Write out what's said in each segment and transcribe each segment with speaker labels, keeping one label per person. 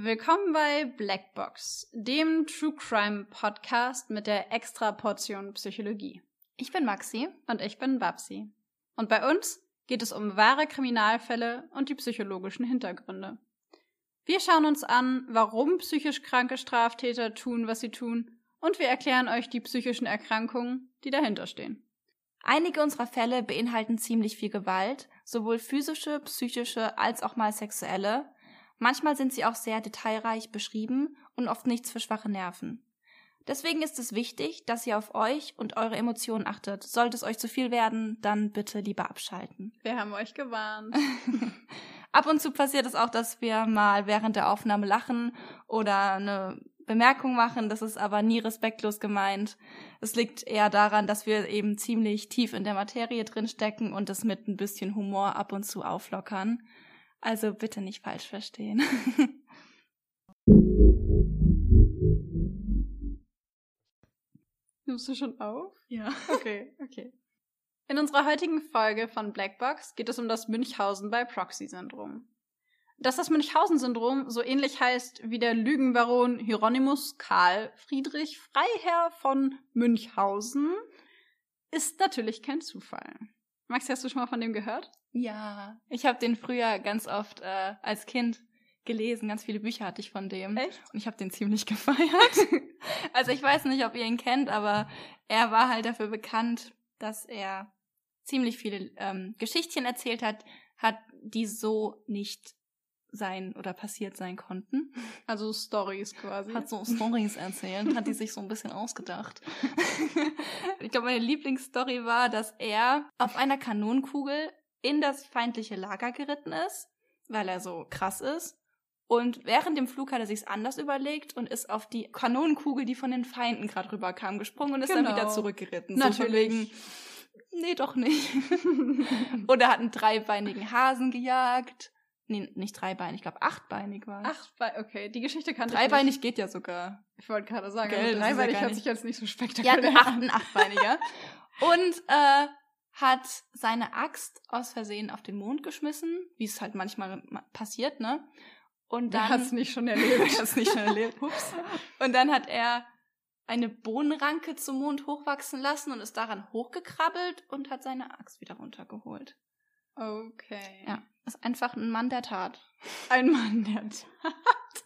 Speaker 1: Willkommen bei Blackbox, dem True Crime Podcast mit der extra Portion Psychologie.
Speaker 2: Ich bin Maxi.
Speaker 1: Und ich bin Babsi. Und bei uns geht es um wahre Kriminalfälle und die psychologischen Hintergründe. Wir schauen uns an, warum psychisch kranke Straftäter tun, was sie tun, und wir erklären euch die psychischen Erkrankungen, die dahinter stehen.
Speaker 2: Einige unserer Fälle beinhalten ziemlich viel Gewalt, sowohl physische, psychische als auch mal sexuelle. Manchmal sind sie auch sehr detailreich beschrieben und oft nichts für schwache Nerven. Deswegen ist es wichtig, dass ihr auf euch und eure Emotionen achtet. Sollte es euch zu viel werden, dann bitte lieber abschalten.
Speaker 1: Wir haben euch gewarnt.
Speaker 2: Ab und zu passiert es auch, dass wir mal während der Aufnahme lachen oder eine Bemerkung machen. Das ist aber nie respektlos gemeint. Es liegt eher daran, dass wir eben ziemlich tief in der Materie drin stecken und es mit ein bisschen Humor ab und zu auflockern. Also bitte nicht falsch verstehen.
Speaker 1: Nimmst du schon auf?
Speaker 2: Ja.
Speaker 1: Okay, okay. In unserer heutigen Folge von Blackbox geht es um das Münchhausen bei Proxy-Syndrom. Dass das Münchhausen-Syndrom so ähnlich heißt wie der Lügenbaron Hieronymus Karl Friedrich Freiherr von Münchhausen, ist natürlich kein Zufall. Maxi, hast du schon mal von dem gehört?
Speaker 2: Ja, ich habe den früher ganz oft äh, als Kind gelesen. Ganz viele Bücher hatte ich von dem.
Speaker 1: Echt?
Speaker 2: Und ich habe den ziemlich gefeiert. also ich weiß nicht, ob ihr ihn kennt, aber er war halt dafür bekannt, dass er ziemlich viele ähm, Geschichtchen erzählt hat, hat, die so nicht sein oder passiert sein konnten.
Speaker 1: Also Stories quasi.
Speaker 2: Hat so Stories erzählt, hat die sich so ein bisschen ausgedacht. ich glaube, meine Lieblingsstory war, dass er auf einer Kanonenkugel in das feindliche Lager geritten ist, weil er so krass ist und während dem Flug hat er sich's anders überlegt und ist auf die Kanonenkugel, die von den Feinden gerade rüberkam, gesprungen und ist genau. dann wieder zurückgeritten.
Speaker 1: Natürlich.
Speaker 2: So nee, doch nicht. Oder hat einen dreibeinigen Hasen gejagt. Nee, nicht dreibeinig, ich glaube achtbeinig war.
Speaker 1: Achtbeinig, okay. Die Geschichte kann
Speaker 2: Dreibeinig ich geht ja sogar.
Speaker 1: Ich wollte gerade sagen,
Speaker 2: Gell,
Speaker 1: dreibeinig
Speaker 2: ja
Speaker 1: hört sich jetzt nicht so spektakulär
Speaker 2: Ja, ein, acht, ein achtbeiniger. und äh, hat seine Axt aus Versehen auf den Mond geschmissen, wie es halt manchmal passiert, ne? Und dann.
Speaker 1: hat es nicht schon erlebt.
Speaker 2: hat's nicht schon erlebt. Ups. Und dann hat er eine Bohnenranke zum Mond hochwachsen lassen und ist daran hochgekrabbelt und hat seine Axt wieder runtergeholt.
Speaker 1: Okay.
Speaker 2: Ja, ist einfach ein Mann der Tat.
Speaker 1: Ein Mann der Tat.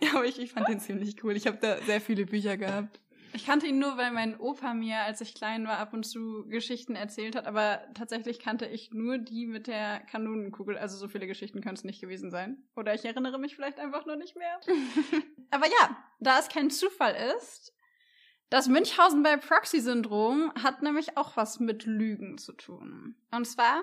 Speaker 2: ja, aber ich, ich fand den ziemlich cool. Ich habe da sehr viele Bücher gehabt.
Speaker 1: Ich kannte ihn nur, weil mein Opa mir, als ich klein war, ab und zu Geschichten erzählt hat, aber tatsächlich kannte ich nur die mit der Kanonenkugel. Also so viele Geschichten können es nicht gewesen sein. Oder ich erinnere mich vielleicht einfach nur nicht mehr. aber ja, da es kein Zufall ist, das Münchhausen bei Proxy-Syndrom hat nämlich auch was mit Lügen zu tun. Und zwar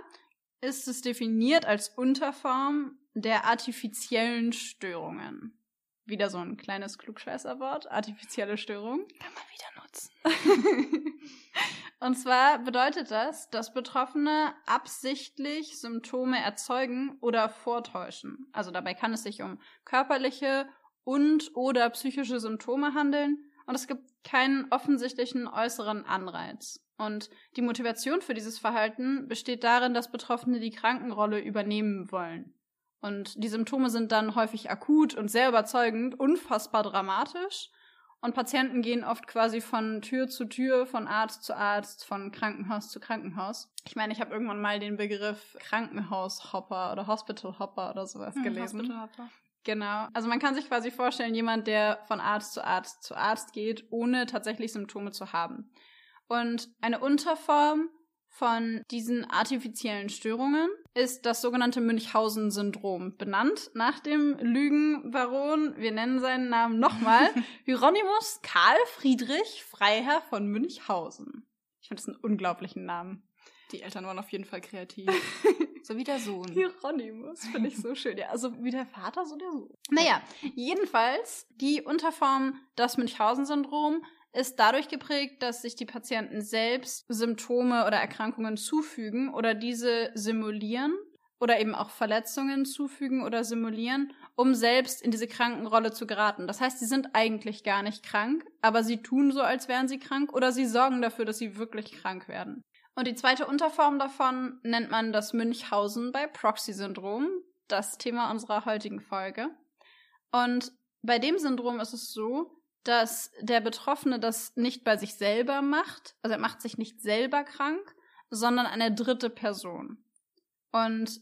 Speaker 1: ist es definiert als Unterform der artifiziellen Störungen. Wieder so ein kleines Klugscheißerwort, artifizielle Störung.
Speaker 2: Kann man wieder nutzen.
Speaker 1: Und zwar bedeutet das, dass Betroffene absichtlich Symptome erzeugen oder vortäuschen. Also dabei kann es sich um körperliche und oder psychische Symptome handeln und es gibt keinen offensichtlichen äußeren Anreiz. Und die Motivation für dieses Verhalten besteht darin, dass Betroffene die Krankenrolle übernehmen wollen. Und die Symptome sind dann häufig akut und sehr überzeugend, unfassbar dramatisch. Und Patienten gehen oft quasi von Tür zu Tür, von Arzt zu Arzt, von Krankenhaus zu Krankenhaus. Ich meine, ich habe irgendwann mal den Begriff Krankenhaushopper oder Hospital Hopper oder sowas hm, gelesen.
Speaker 2: Hospital Hopper.
Speaker 1: Genau. Also man kann sich quasi vorstellen, jemand, der von Arzt zu Arzt zu Arzt geht, ohne tatsächlich Symptome zu haben. Und eine Unterform von diesen artifiziellen Störungen ist das sogenannte Münchhausen-Syndrom, benannt nach dem Lügenbaron, wir nennen seinen Namen nochmal, Hieronymus Karl Friedrich Freiherr von Münchhausen. Ich finde das einen unglaublichen Namen.
Speaker 2: Die Eltern waren auf jeden Fall kreativ. so wie der Sohn.
Speaker 1: Hieronymus, finde ich so schön. Ja, also wie der Vater, so der Sohn. Naja, jedenfalls, die Unterform das Münchhausen-Syndrom ist dadurch geprägt, dass sich die Patienten selbst Symptome oder Erkrankungen zufügen oder diese simulieren oder eben auch Verletzungen zufügen oder simulieren, um selbst in diese Krankenrolle zu geraten. Das heißt, sie sind eigentlich gar nicht krank, aber sie tun so, als wären sie krank oder sie sorgen dafür, dass sie wirklich krank werden. Und die zweite Unterform davon nennt man das Münchhausen bei Proxy-Syndrom. das Thema unserer heutigen Folge. Und bei dem Syndrom ist es so, dass der Betroffene das nicht bei sich selber macht, also er macht sich nicht selber krank, sondern eine dritte Person. Und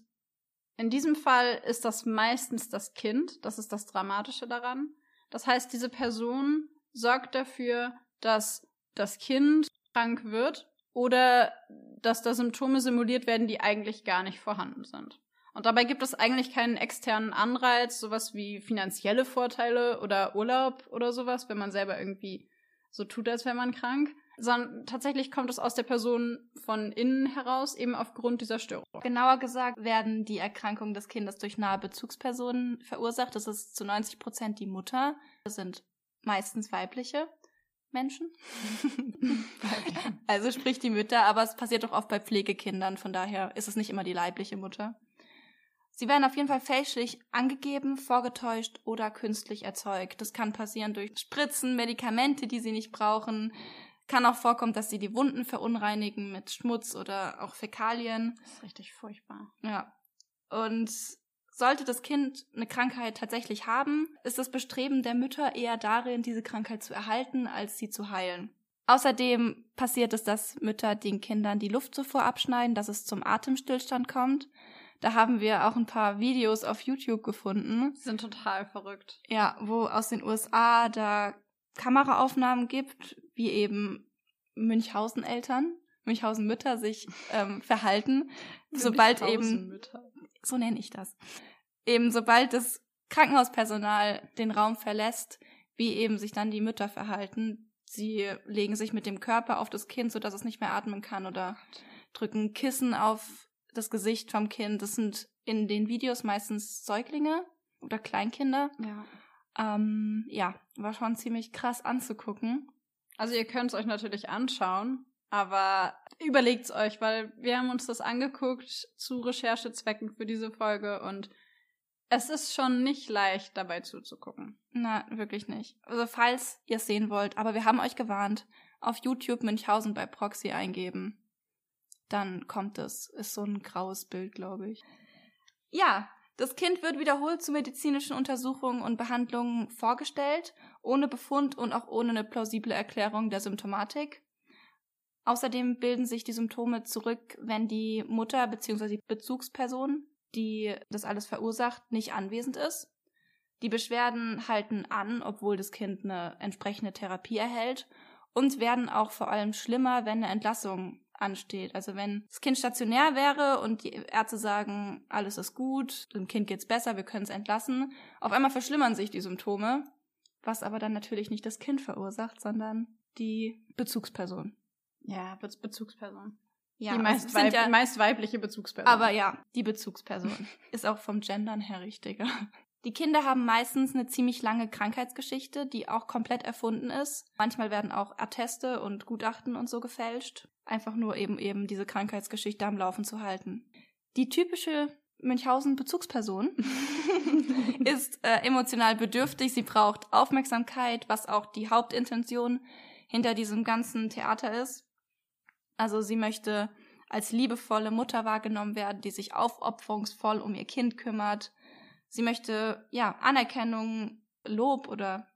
Speaker 1: in diesem Fall ist das meistens das Kind, das ist das Dramatische daran. Das heißt, diese Person sorgt dafür, dass das Kind krank wird oder dass da Symptome simuliert werden, die eigentlich gar nicht vorhanden sind. Und dabei gibt es eigentlich keinen externen Anreiz, sowas wie finanzielle Vorteile oder Urlaub oder sowas, wenn man selber irgendwie so tut, als wäre man krank, sondern tatsächlich kommt es aus der Person von innen heraus, eben aufgrund dieser Störung.
Speaker 2: Genauer gesagt werden die Erkrankungen des Kindes durch nahe Bezugspersonen verursacht. Das ist zu 90 Prozent die Mutter. Das sind meistens weibliche Menschen. also sprich die Mütter, aber es passiert doch oft bei Pflegekindern, von daher ist es nicht immer die leibliche Mutter. Sie werden auf jeden Fall fälschlich angegeben, vorgetäuscht oder künstlich erzeugt. Das kann passieren durch Spritzen, Medikamente, die sie nicht brauchen. Kann auch vorkommen, dass sie die Wunden verunreinigen mit Schmutz oder auch Fäkalien.
Speaker 1: Das ist richtig furchtbar.
Speaker 2: Ja. Und sollte das Kind eine Krankheit tatsächlich haben, ist das Bestreben der Mütter eher darin, diese Krankheit zu erhalten, als sie zu heilen. Außerdem passiert es, dass Mütter den Kindern die Luft zuvor abschneiden, dass es zum Atemstillstand kommt. Da haben wir auch ein paar Videos auf YouTube gefunden.
Speaker 1: Die sind total verrückt.
Speaker 2: Ja, wo aus den USA da Kameraaufnahmen gibt, wie eben Münchhausen-Eltern, Münchhausen-Mütter sich ähm, verhalten, sobald eben so nenne ich das. Eben sobald das Krankenhauspersonal den Raum verlässt, wie eben sich dann die Mütter verhalten. Sie legen sich mit dem Körper auf das Kind, sodass es nicht mehr atmen kann oder drücken Kissen auf das Gesicht vom Kind. Das sind in den Videos meistens Säuglinge oder Kleinkinder.
Speaker 1: Ja.
Speaker 2: Ähm, ja, war schon ziemlich krass anzugucken.
Speaker 1: Also ihr könnt es euch natürlich anschauen, aber überlegt's euch, weil wir haben uns das angeguckt zu Recherchezwecken für diese Folge und es ist schon nicht leicht dabei zuzugucken.
Speaker 2: Na, wirklich nicht. Also falls ihr es sehen wollt, aber wir haben euch gewarnt, auf YouTube Münchhausen bei Proxy eingeben dann kommt es. Ist so ein graues Bild, glaube ich. Ja, das Kind wird wiederholt zu medizinischen Untersuchungen und Behandlungen vorgestellt, ohne Befund und auch ohne eine plausible Erklärung der Symptomatik. Außerdem bilden sich die Symptome zurück, wenn die Mutter bzw. die Bezugsperson, die das alles verursacht, nicht anwesend ist. Die Beschwerden halten an, obwohl das Kind eine entsprechende Therapie erhält und werden auch vor allem schlimmer, wenn eine Entlassung ansteht. Also wenn das Kind stationär wäre und die Ärzte sagen, alles ist gut, dem Kind geht's besser, wir können es entlassen, auf einmal verschlimmern sich die Symptome, was aber dann natürlich nicht das Kind verursacht, sondern die Bezugsperson.
Speaker 1: Ja, Be Bezugsperson.
Speaker 2: Ja,
Speaker 1: die meist, weib ja, meist weibliche Bezugsperson.
Speaker 2: Aber ja, die Bezugsperson ist auch vom Gendern her richtiger. Die Kinder haben meistens eine ziemlich lange Krankheitsgeschichte, die auch komplett erfunden ist. Manchmal werden auch Atteste und Gutachten und so gefälscht. Einfach nur eben eben diese Krankheitsgeschichte am Laufen zu halten. Die typische Münchhausen-Bezugsperson ist äh, emotional bedürftig. Sie braucht Aufmerksamkeit, was auch die Hauptintention hinter diesem ganzen Theater ist. Also sie möchte als liebevolle Mutter wahrgenommen werden, die sich aufopferungsvoll um ihr Kind kümmert Sie möchte, ja, Anerkennung, Lob oder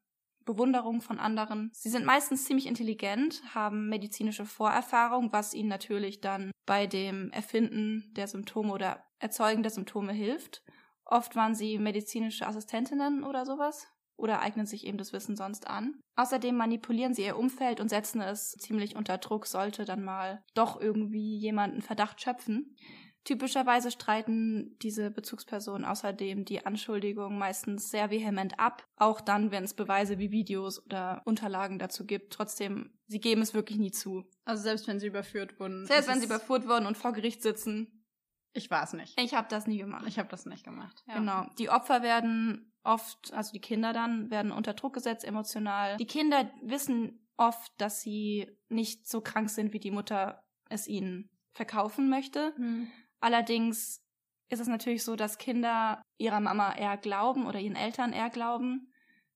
Speaker 2: Bewunderung von anderen. Sie sind meistens ziemlich intelligent, haben medizinische Vorerfahrung, was ihnen natürlich dann bei dem Erfinden der Symptome oder Erzeugen der Symptome hilft. Oft waren sie medizinische Assistentinnen oder sowas oder eignen sich eben das Wissen sonst an. Außerdem manipulieren sie ihr Umfeld und setzen es ziemlich unter Druck, sollte dann mal doch irgendwie jemanden Verdacht schöpfen. Typischerweise streiten diese Bezugspersonen außerdem die Anschuldigung meistens sehr vehement ab, auch dann, wenn es Beweise wie Videos oder Unterlagen dazu gibt. Trotzdem, sie geben es wirklich nie zu.
Speaker 1: Also selbst wenn sie überführt wurden.
Speaker 2: Selbst wenn sie überführt wurden und vor Gericht sitzen.
Speaker 1: Ich war es nicht.
Speaker 2: Ich habe das nie gemacht.
Speaker 1: Ich habe das nicht gemacht.
Speaker 2: Ja. Genau. Die Opfer werden oft, also die Kinder dann, werden unter Druck gesetzt emotional. Die Kinder wissen oft, dass sie nicht so krank sind, wie die Mutter es ihnen verkaufen möchte. Hm. Allerdings ist es natürlich so, dass Kinder ihrer Mama eher glauben oder ihren Eltern eher glauben.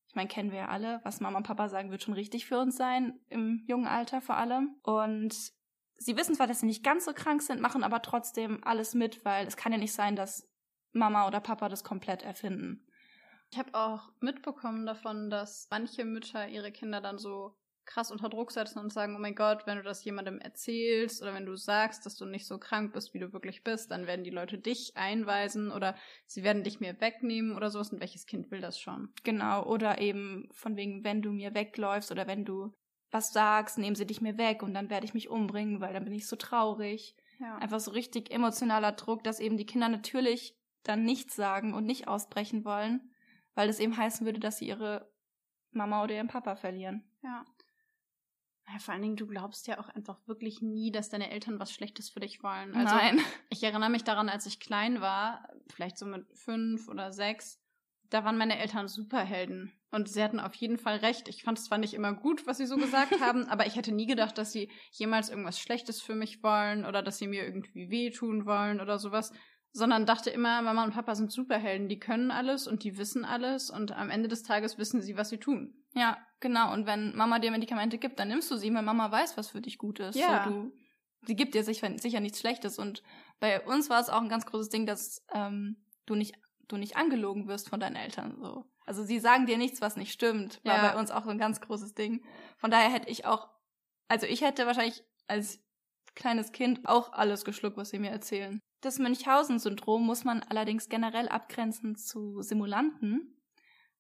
Speaker 2: Ich meine, kennen wir ja alle, was Mama und Papa sagen, wird schon richtig für uns sein, im jungen Alter vor allem. Und sie wissen zwar, dass sie nicht ganz so krank sind, machen aber trotzdem alles mit, weil es kann ja nicht sein, dass Mama oder Papa das komplett erfinden.
Speaker 1: Ich habe auch mitbekommen davon, dass manche Mütter ihre Kinder dann so krass unter Druck setzen und sagen, oh mein Gott, wenn du das jemandem erzählst oder wenn du sagst, dass du nicht so krank bist, wie du wirklich bist, dann werden die Leute dich einweisen oder sie werden dich mir wegnehmen oder sowas. Und welches Kind will das schon?
Speaker 2: Genau, oder eben von wegen, wenn du mir wegläufst oder wenn du was sagst, nehmen sie dich mir weg und dann werde ich mich umbringen, weil dann bin ich so traurig. Ja. Einfach so richtig emotionaler Druck, dass eben die Kinder natürlich dann nichts sagen und nicht ausbrechen wollen weil das eben heißen würde, dass sie ihre Mama oder ihren Papa verlieren.
Speaker 1: Ja. Ja. Vor allen Dingen, du glaubst ja auch einfach wirklich nie, dass deine Eltern was Schlechtes für dich wollen. Also,
Speaker 2: Nein.
Speaker 1: Ich erinnere mich daran, als ich klein war, vielleicht so mit fünf oder sechs, da waren meine Eltern Superhelden. Und sie hatten auf jeden Fall recht. Ich fand es zwar nicht immer gut, was sie so gesagt haben, aber ich hätte nie gedacht, dass sie jemals irgendwas Schlechtes für mich wollen oder dass sie mir irgendwie wehtun wollen oder sowas sondern dachte immer, Mama und Papa sind Superhelden, die können alles und die wissen alles und am Ende des Tages wissen sie, was sie tun.
Speaker 2: Ja, genau. Und wenn Mama dir Medikamente gibt, dann nimmst du sie, weil Mama weiß, was für dich gut ist.
Speaker 1: Ja.
Speaker 2: So, du, sie gibt dir sicher, sicher nichts Schlechtes. Und bei uns war es auch ein ganz großes Ding, dass ähm, du nicht du nicht angelogen wirst von deinen Eltern. So. Also sie sagen dir nichts, was nicht stimmt. War ja. bei uns auch so ein ganz großes Ding. Von daher hätte ich auch, also ich hätte wahrscheinlich als kleines Kind auch alles geschluckt, was sie mir erzählen. Das Münchhausen-Syndrom muss man allerdings generell abgrenzen zu Simulanten.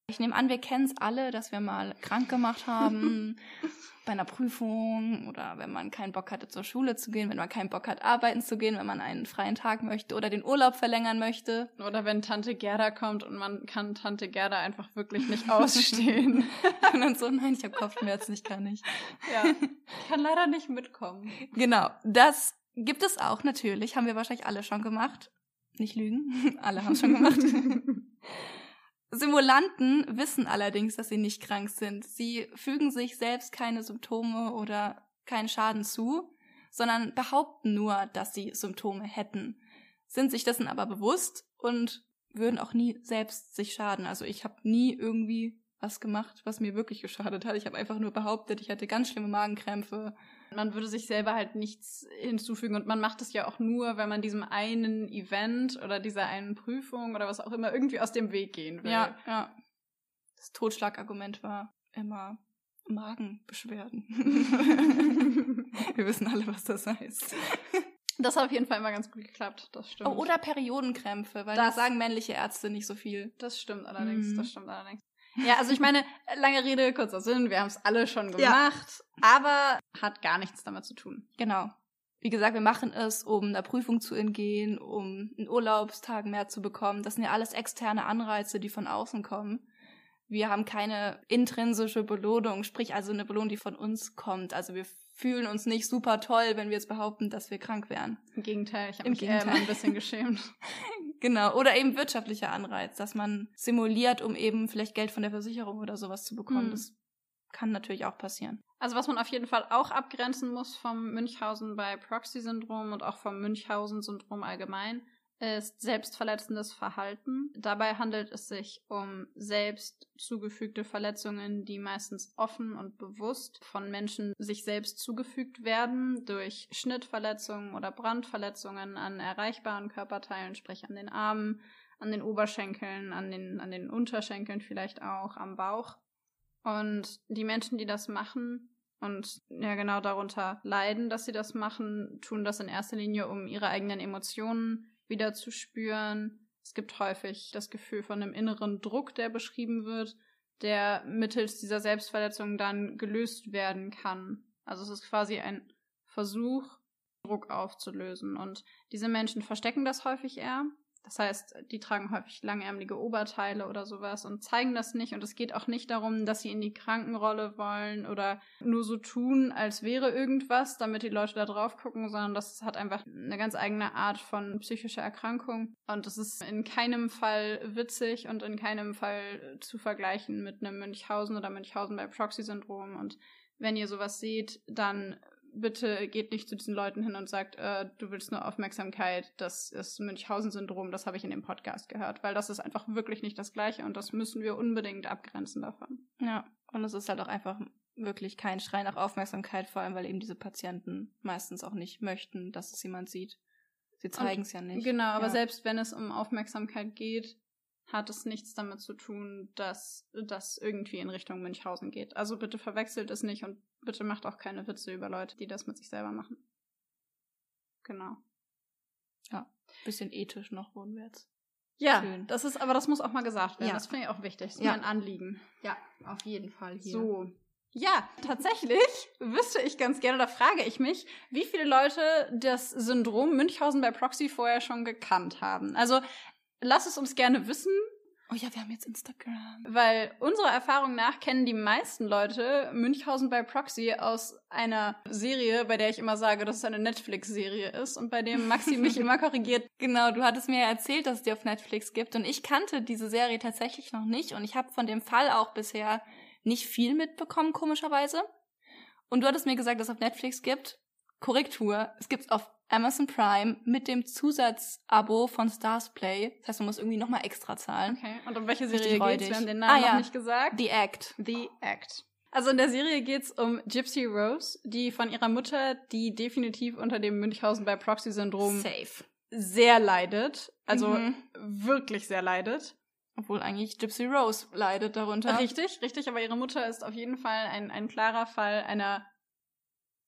Speaker 2: Ich nehme an, wir kennen es alle, dass wir mal krank gemacht haben bei einer Prüfung oder wenn man keinen Bock hatte, zur Schule zu gehen, wenn man keinen Bock hat, arbeiten zu gehen, wenn man einen freien Tag möchte oder den Urlaub verlängern möchte.
Speaker 1: Oder wenn Tante Gerda kommt und man kann Tante Gerda einfach wirklich nicht ausstehen.
Speaker 2: und dann so, nein, ich habe Kopfschmerzen, ich kann nicht.
Speaker 1: Ja, ich kann leider nicht mitkommen.
Speaker 2: Genau, das Gibt es auch, natürlich. Haben wir wahrscheinlich alle schon gemacht. Nicht lügen. alle haben schon gemacht. Simulanten wissen allerdings, dass sie nicht krank sind. Sie fügen sich selbst keine Symptome oder keinen Schaden zu, sondern behaupten nur, dass sie Symptome hätten, sind sich dessen aber bewusst und würden auch nie selbst sich schaden. Also ich habe nie irgendwie was gemacht, was mir wirklich geschadet hat. Ich habe einfach nur behauptet, ich hatte ganz schlimme Magenkrämpfe.
Speaker 1: Man würde sich selber halt nichts hinzufügen und man macht es ja auch nur, wenn man diesem einen Event oder dieser einen Prüfung oder was auch immer irgendwie aus dem Weg gehen will.
Speaker 2: Ja, ja. Das Totschlagargument war immer Magenbeschwerden. Wir wissen alle, was das heißt.
Speaker 1: Das hat auf jeden Fall immer ganz gut geklappt, das stimmt.
Speaker 2: Oh, oder Periodenkrämpfe, weil das, da sagen männliche Ärzte nicht so viel.
Speaker 1: Das stimmt allerdings, mhm. das stimmt allerdings. Ja, also ich meine, lange Rede, kurzer Sinn, wir haben es alle schon gemacht, ja. aber hat gar nichts damit zu tun.
Speaker 2: Genau. Wie gesagt, wir machen es, um einer Prüfung zu entgehen, um einen Urlaubstag mehr zu bekommen. Das sind ja alles externe Anreize, die von außen kommen. Wir haben keine intrinsische Belohnung, sprich also eine Belohnung, die von uns kommt. Also wir fühlen uns nicht super toll, wenn wir jetzt behaupten, dass wir krank wären.
Speaker 1: Im Gegenteil, ich habe mich Gegenteil. Äh, ein bisschen geschämt.
Speaker 2: genau, oder eben wirtschaftlicher Anreiz, dass man simuliert, um eben vielleicht Geld von der Versicherung oder sowas zu bekommen. Hm. Das kann natürlich auch passieren.
Speaker 1: Also was man auf jeden Fall auch abgrenzen muss vom Münchhausen bei Proxy-Syndrom und auch vom Münchhausen-Syndrom allgemein, ist selbstverletzendes Verhalten. Dabei handelt es sich um selbst zugefügte Verletzungen, die meistens offen und bewusst von Menschen sich selbst zugefügt werden durch Schnittverletzungen oder Brandverletzungen an erreichbaren Körperteilen, sprich an den Armen, an den Oberschenkeln, an den, an den Unterschenkeln vielleicht auch, am Bauch. Und die Menschen, die das machen, und ja genau darunter leiden, dass sie das machen, tun das in erster Linie, um ihre eigenen Emotionen wieder zu spüren. Es gibt häufig das Gefühl von einem inneren Druck, der beschrieben wird, der mittels dieser Selbstverletzung dann gelöst werden kann. Also es ist quasi ein Versuch, Druck aufzulösen. Und diese Menschen verstecken das häufig eher. Das heißt, die tragen häufig langärmelige Oberteile oder sowas und zeigen das nicht. Und es geht auch nicht darum, dass sie in die Krankenrolle wollen oder nur so tun, als wäre irgendwas, damit die Leute da drauf gucken, sondern das hat einfach eine ganz eigene Art von psychischer Erkrankung. Und es ist in keinem Fall witzig und in keinem Fall zu vergleichen mit einem Münchhausen oder Münchhausen bei Proxy-Syndrom. Und wenn ihr sowas seht, dann bitte geht nicht zu diesen Leuten hin und sagt, äh, du willst nur Aufmerksamkeit, das ist Münchhausen-Syndrom, das habe ich in dem Podcast gehört, weil das ist einfach wirklich nicht das Gleiche und das müssen wir unbedingt abgrenzen davon.
Speaker 2: Ja, und es ist halt auch einfach wirklich kein Schrei nach Aufmerksamkeit, vor allem weil eben diese Patienten meistens auch nicht möchten, dass es jemand sieht. Sie zeigen es ja nicht.
Speaker 1: Genau, aber
Speaker 2: ja.
Speaker 1: selbst wenn es um Aufmerksamkeit geht, hat es nichts damit zu tun, dass das irgendwie in Richtung Münchhausen geht. Also bitte verwechselt es nicht und bitte macht auch keine Witze über Leute, die das mit sich selber machen. Genau.
Speaker 2: Bisschen ethisch noch wohnwärts.
Speaker 1: Ja,
Speaker 2: Schön.
Speaker 1: das ist, aber das muss auch mal gesagt werden.
Speaker 2: Ja.
Speaker 1: Das finde ich auch wichtig. Das ist
Speaker 2: Ja.
Speaker 1: mein Anliegen.
Speaker 2: Ja, auf jeden Fall hier.
Speaker 1: So. Ja, tatsächlich wüsste ich ganz gerne, da frage ich mich, wie viele Leute das Syndrom Münchhausen bei Proxy vorher schon gekannt haben. Also lass es uns gerne wissen,
Speaker 2: Oh ja, wir haben jetzt Instagram.
Speaker 1: weil unserer Erfahrung nach kennen die meisten Leute Münchhausen bei Proxy aus einer Serie, bei der ich immer sage, dass es eine Netflix-Serie ist und bei dem Maxi mich immer korrigiert.
Speaker 2: Genau, du hattest mir ja erzählt, dass es die auf Netflix gibt und ich kannte diese Serie tatsächlich noch nicht und ich habe von dem Fall auch bisher nicht viel mitbekommen, komischerweise. Und du hattest mir gesagt, dass es auf Netflix gibt. Korrektur, es gibt's auf Amazon Prime mit dem Zusatzabo von Stars Play. Das heißt, du musst irgendwie nochmal extra zahlen.
Speaker 1: Okay, und um welche Serie geht's? Wir haben den Namen
Speaker 2: Ah, ja.
Speaker 1: noch nicht gesagt.
Speaker 2: The Act.
Speaker 1: The Act. Also in der Serie geht's um Gypsy Rose, die von ihrer Mutter, die definitiv unter dem Münchhausen bei Proxy-Syndrom sehr leidet. Also
Speaker 2: Mhm.
Speaker 1: wirklich sehr leidet.
Speaker 2: Obwohl eigentlich Gypsy Rose leidet darunter.
Speaker 1: Richtig, richtig, aber ihre Mutter ist auf jeden Fall ein, ein klarer Fall einer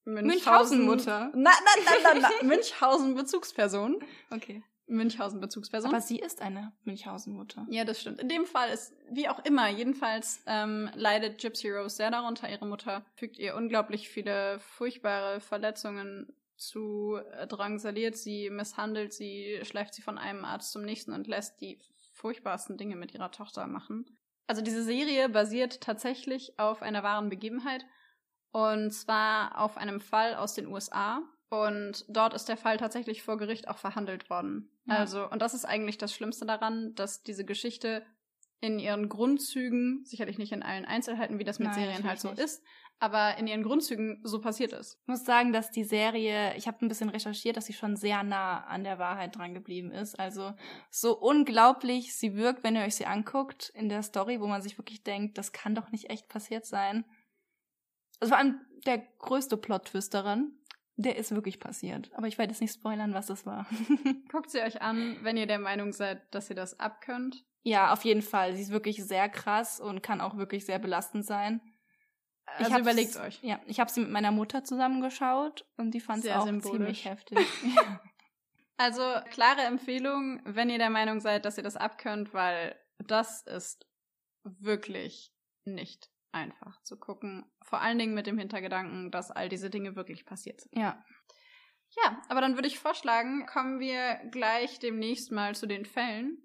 Speaker 2: Münchhausen-Mutter.
Speaker 1: Na, na, na, na, na. Münchhausen-Bezugsperson.
Speaker 2: Okay.
Speaker 1: Münchhausen-Bezugsperson.
Speaker 2: Aber sie ist eine Münchhausen-Mutter.
Speaker 1: Ja, das stimmt. In dem Fall ist, wie auch immer, jedenfalls ähm, leidet Gypsy Rose sehr darunter. Ihre Mutter fügt ihr unglaublich viele furchtbare Verletzungen zu, äh, drangsaliert sie, misshandelt sie, schleift sie von einem Arzt zum nächsten und lässt die furchtbarsten Dinge mit ihrer Tochter machen. Also diese Serie basiert tatsächlich auf einer wahren Begebenheit und zwar auf einem Fall aus den USA. Und dort ist der Fall tatsächlich vor Gericht auch verhandelt worden.
Speaker 2: Ja.
Speaker 1: Also, und das ist eigentlich das Schlimmste daran, dass diese Geschichte in ihren Grundzügen, sicherlich nicht in allen Einzelheiten, wie das mit
Speaker 2: Nein,
Speaker 1: Serien halt so
Speaker 2: natürlich
Speaker 1: ist, aber in ihren Grundzügen so passiert ist.
Speaker 2: Ich muss sagen, dass die Serie, ich habe ein bisschen recherchiert, dass sie schon sehr nah an der Wahrheit dran geblieben ist. Also so unglaublich sie wirkt, wenn ihr euch sie anguckt in der Story, wo man sich wirklich denkt, das kann doch nicht echt passiert sein. Also vor allem der größte Plot-Twist daran, der ist wirklich passiert. Aber ich werde jetzt nicht spoilern, was das war.
Speaker 1: Guckt sie euch an, wenn ihr der Meinung seid, dass ihr das abkönnt.
Speaker 2: ja, auf jeden Fall. Sie ist wirklich sehr krass und kann auch wirklich sehr belastend sein.
Speaker 1: Also
Speaker 2: hab's-
Speaker 1: überlegt euch.
Speaker 2: Ja, ich habe sie mit meiner Mutter zusammengeschaut und die fand es auch
Speaker 1: symbolisch.
Speaker 2: ziemlich heftig.
Speaker 1: Also klare Empfehlung, wenn ihr der Meinung seid, dass ihr das abkönnt, weil das ist wirklich nicht einfach zu gucken. Vor allen Dingen mit dem Hintergedanken, dass all diese Dinge wirklich passiert sind.
Speaker 2: ja.
Speaker 1: Ja, aber dann würde ich vorschlagen, kommen wir gleich demnächst mal zu den Fällen.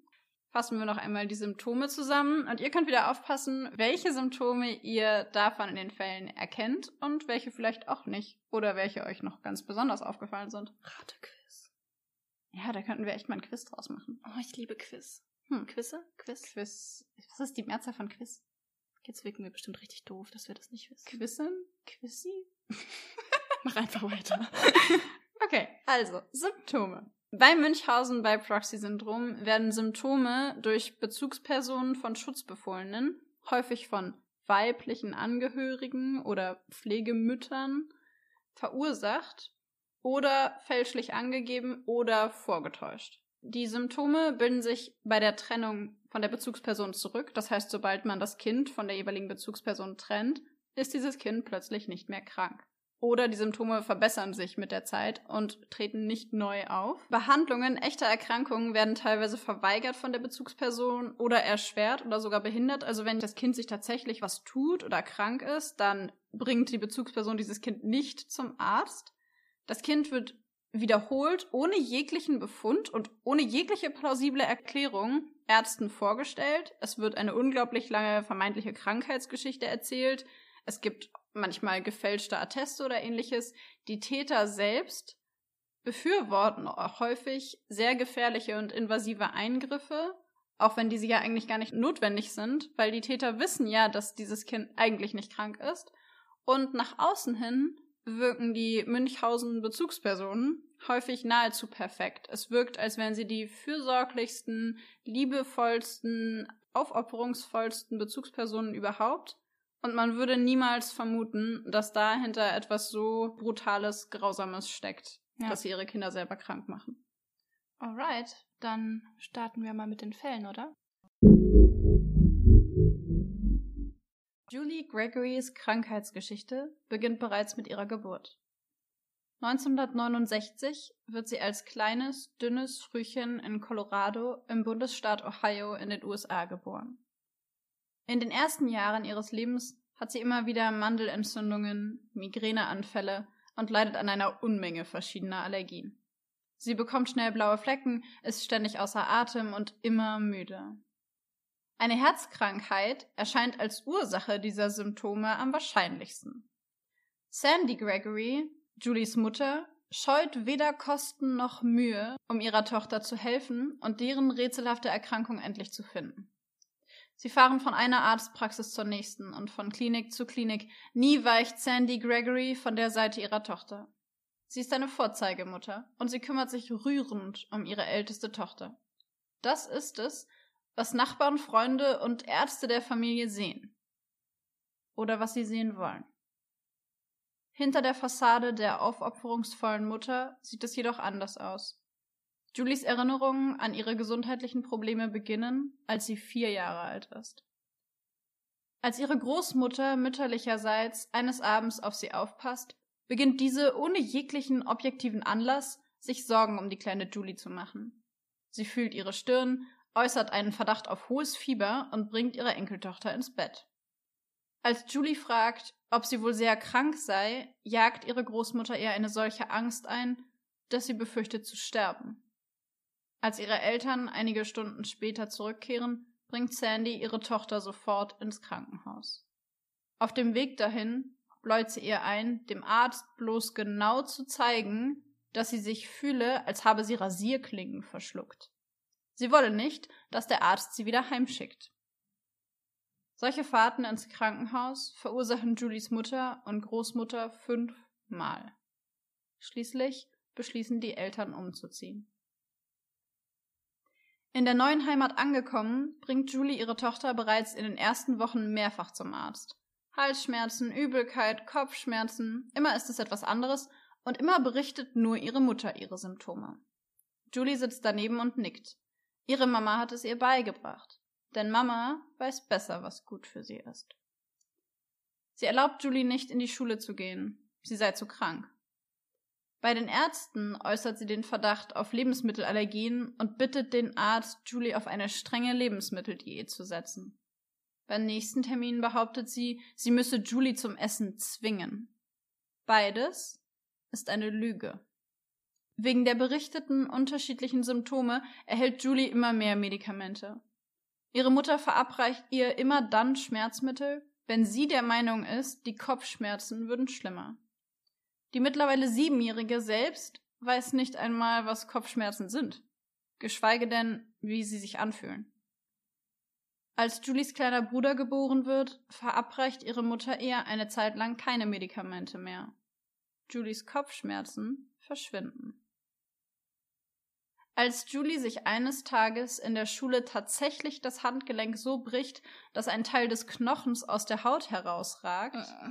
Speaker 1: Fassen wir noch einmal die Symptome zusammen und ihr könnt wieder aufpassen, welche Symptome ihr davon in den Fällen erkennt und welche vielleicht auch nicht oder welche euch noch ganz besonders aufgefallen sind.
Speaker 2: Ratequiz.
Speaker 1: Ja, da könnten wir echt mal ein Quiz draus machen.
Speaker 2: Oh, ich liebe Quiz.
Speaker 1: Hm.
Speaker 2: Quizze? Quiz?
Speaker 1: Quiz. Was ist die Mehrzahl von Quiz?
Speaker 2: Jetzt wirken wir bestimmt richtig doof, dass wir das nicht wissen.
Speaker 1: Quizzen? Quizzi?
Speaker 2: Mach einfach weiter.
Speaker 1: Okay, also Symptome. Bei Münchhausen bei Proxy-Syndrom werden Symptome durch Bezugspersonen von Schutzbefohlenen, häufig von weiblichen Angehörigen oder Pflegemüttern, verursacht oder fälschlich angegeben oder vorgetäuscht. Die Symptome bilden sich bei der Trennung von der Bezugsperson zurück. Das heißt, sobald man das Kind von der jeweiligen Bezugsperson trennt, ist dieses Kind plötzlich nicht mehr krank. Oder die Symptome verbessern sich mit der Zeit und treten nicht neu auf. Behandlungen echter Erkrankungen werden teilweise verweigert von der Bezugsperson oder erschwert oder sogar behindert. Also wenn das Kind sich tatsächlich was tut oder krank ist, dann bringt die Bezugsperson dieses Kind nicht zum Arzt. Das Kind wird wiederholt ohne jeglichen Befund und ohne jegliche plausible Erklärung Ärzten vorgestellt. Es wird eine unglaublich lange vermeintliche Krankheitsgeschichte erzählt. Es gibt manchmal gefälschte Atteste oder ähnliches. Die Täter selbst befürworten auch häufig sehr gefährliche und invasive Eingriffe, auch wenn diese ja eigentlich gar nicht notwendig sind, weil die Täter wissen ja, dass dieses Kind eigentlich nicht krank ist. Und nach außen hin wirken die Münchhausen-Bezugspersonen häufig nahezu perfekt. Es wirkt, als wären sie die fürsorglichsten, liebevollsten, aufopferungsvollsten Bezugspersonen überhaupt. Und man würde niemals vermuten, dass dahinter etwas so Brutales, Grausames steckt,
Speaker 2: Ja.
Speaker 1: dass sie ihre Kinder selber krank machen.
Speaker 2: Alright, dann starten wir mal mit den Fällen, oder?
Speaker 1: Julie Gregorys Krankheitsgeschichte beginnt bereits mit ihrer Geburt. 1969 wird sie als kleines, dünnes Frühchen in Colorado im Bundesstaat Ohio in den USA geboren. In den ersten Jahren ihres Lebens hat sie immer wieder Mandelentzündungen, Migräneanfälle und leidet an einer Unmenge verschiedener Allergien. Sie bekommt schnell blaue Flecken, ist ständig außer Atem und immer müde. Eine Herzkrankheit erscheint als Ursache dieser Symptome am wahrscheinlichsten. Sandy Gregory Julies Mutter scheut weder Kosten noch Mühe, um ihrer Tochter zu helfen und deren rätselhafte Erkrankung endlich zu finden. Sie fahren von einer Arztpraxis zur nächsten und von Klinik zu Klinik. Nie weicht Sandy Gregory von der Seite ihrer Tochter. Sie ist eine Vorzeigemutter und sie kümmert sich rührend um ihre älteste Tochter. Das ist es, was Nachbarn, Freunde und Ärzte der Familie sehen. Oder was sie sehen wollen. Hinter der Fassade der aufopferungsvollen Mutter sieht es jedoch anders aus. Julies Erinnerungen an ihre gesundheitlichen Probleme beginnen, als sie vier Jahre alt ist. Als ihre Großmutter mütterlicherseits eines Abends auf sie aufpasst, beginnt diese ohne jeglichen objektiven Anlass, sich Sorgen um die kleine Julie zu machen. Sie fühlt ihre Stirn, äußert einen Verdacht auf hohes Fieber und bringt ihre Enkeltochter ins Bett. Als Julie fragt, ob sie wohl sehr krank sei, jagt ihre Großmutter ihr eine solche Angst ein, dass sie befürchtet zu sterben. Als ihre Eltern einige Stunden später zurückkehren, bringt Sandy ihre Tochter sofort ins Krankenhaus. Auf dem Weg dahin bläut sie ihr ein, dem Arzt bloß genau zu zeigen, dass sie sich fühle, als habe sie Rasierklingen verschluckt. Sie wolle nicht, dass der Arzt sie wieder heimschickt. Solche Fahrten ins Krankenhaus verursachen Julies Mutter und Großmutter fünfmal. Schließlich beschließen die Eltern umzuziehen. In der neuen Heimat angekommen, bringt Julie ihre Tochter bereits in den ersten Wochen mehrfach zum Arzt. Halsschmerzen, Übelkeit, Kopfschmerzen, immer ist es etwas anderes und immer berichtet nur ihre Mutter ihre Symptome. Julie sitzt daneben und nickt. Ihre Mama hat es ihr beigebracht denn Mama weiß besser, was gut für sie ist. Sie erlaubt Julie nicht in die Schule zu gehen, sie sei zu krank. Bei den Ärzten äußert sie den Verdacht auf Lebensmittelallergien und bittet den Arzt, Julie auf eine strenge Lebensmitteldiät zu setzen. Beim nächsten Termin behauptet sie, sie müsse Julie zum Essen zwingen. Beides ist eine Lüge. Wegen der berichteten unterschiedlichen Symptome erhält Julie immer mehr Medikamente. Ihre Mutter verabreicht ihr immer dann Schmerzmittel, wenn sie der Meinung ist, die Kopfschmerzen würden schlimmer. Die mittlerweile Siebenjährige selbst weiß nicht einmal, was Kopfschmerzen sind, geschweige denn, wie sie sich anfühlen. Als Julies kleiner Bruder geboren wird, verabreicht ihre Mutter ihr eine Zeit lang keine Medikamente mehr. Julies Kopfschmerzen verschwinden. Als Julie sich eines Tages in der Schule tatsächlich das Handgelenk so bricht, dass ein Teil des Knochens aus der Haut herausragt, äh.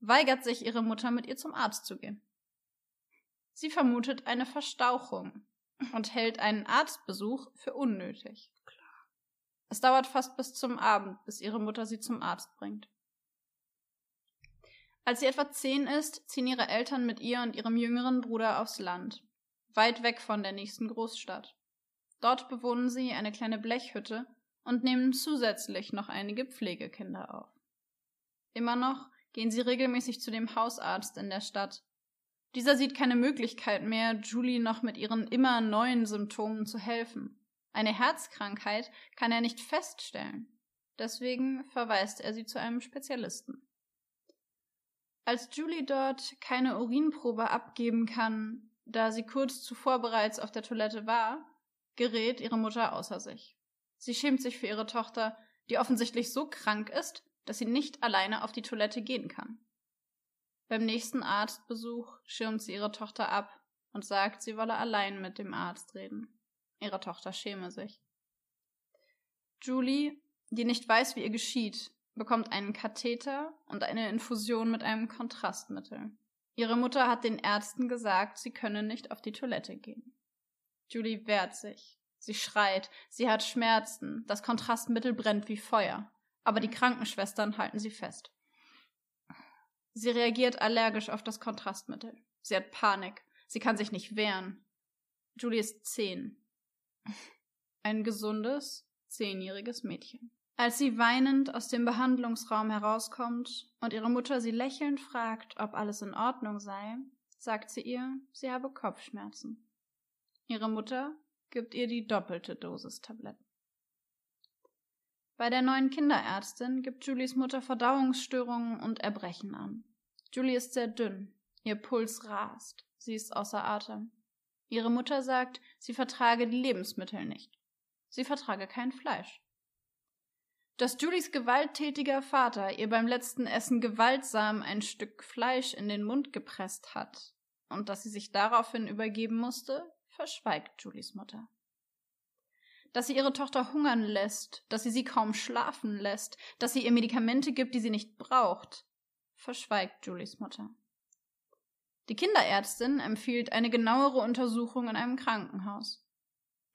Speaker 1: weigert sich ihre Mutter mit ihr zum Arzt zu gehen. Sie vermutet eine Verstauchung und hält einen Arztbesuch für unnötig. Klar. Es dauert fast bis zum Abend, bis ihre Mutter sie zum Arzt bringt. Als sie etwa zehn ist, ziehen ihre Eltern mit ihr und ihrem jüngeren Bruder aufs Land weit weg von der nächsten Großstadt. Dort bewohnen sie eine kleine Blechhütte und nehmen zusätzlich noch einige Pflegekinder auf. Immer noch gehen sie regelmäßig zu dem Hausarzt in der Stadt. Dieser sieht keine Möglichkeit mehr, Julie noch mit ihren immer neuen Symptomen zu helfen. Eine Herzkrankheit kann er nicht feststellen. Deswegen verweist er sie zu einem Spezialisten. Als Julie dort keine Urinprobe abgeben kann, da sie kurz zuvor bereits auf der Toilette war, gerät ihre Mutter außer sich. Sie schämt sich für ihre Tochter, die offensichtlich so krank ist, dass sie nicht alleine auf die Toilette gehen kann. Beim nächsten Arztbesuch schirmt sie ihre Tochter ab und sagt, sie wolle allein mit dem Arzt reden. Ihre Tochter schäme sich. Julie, die nicht weiß, wie ihr geschieht, bekommt einen Katheter und eine Infusion mit einem Kontrastmittel. Ihre Mutter hat den Ärzten gesagt, sie könne nicht auf die Toilette gehen. Julie wehrt sich. Sie schreit, sie hat Schmerzen, das Kontrastmittel brennt wie Feuer, aber die Krankenschwestern halten sie fest. Sie reagiert allergisch auf das Kontrastmittel. Sie hat Panik. Sie kann sich nicht wehren. Julie ist zehn. Ein gesundes, zehnjähriges Mädchen. Als sie weinend aus dem Behandlungsraum herauskommt und ihre Mutter sie lächelnd fragt, ob alles in Ordnung sei, sagt sie ihr, sie habe Kopfschmerzen. Ihre Mutter gibt ihr die doppelte Dosis Tabletten. Bei der neuen Kinderärztin gibt Julies Mutter Verdauungsstörungen und Erbrechen an. Julie ist sehr dünn, ihr Puls rast, sie ist außer Atem. Ihre Mutter sagt, sie vertrage die Lebensmittel nicht. Sie vertrage kein Fleisch. Dass Julies gewalttätiger Vater ihr beim letzten Essen gewaltsam ein Stück Fleisch in den Mund gepresst hat und dass sie sich daraufhin übergeben musste, verschweigt Julies Mutter dass sie ihre Tochter hungern lässt, dass sie sie kaum schlafen lässt, dass sie ihr Medikamente gibt, die sie nicht braucht, verschweigt Julies Mutter. Die Kinderärztin empfiehlt eine genauere Untersuchung in einem Krankenhaus.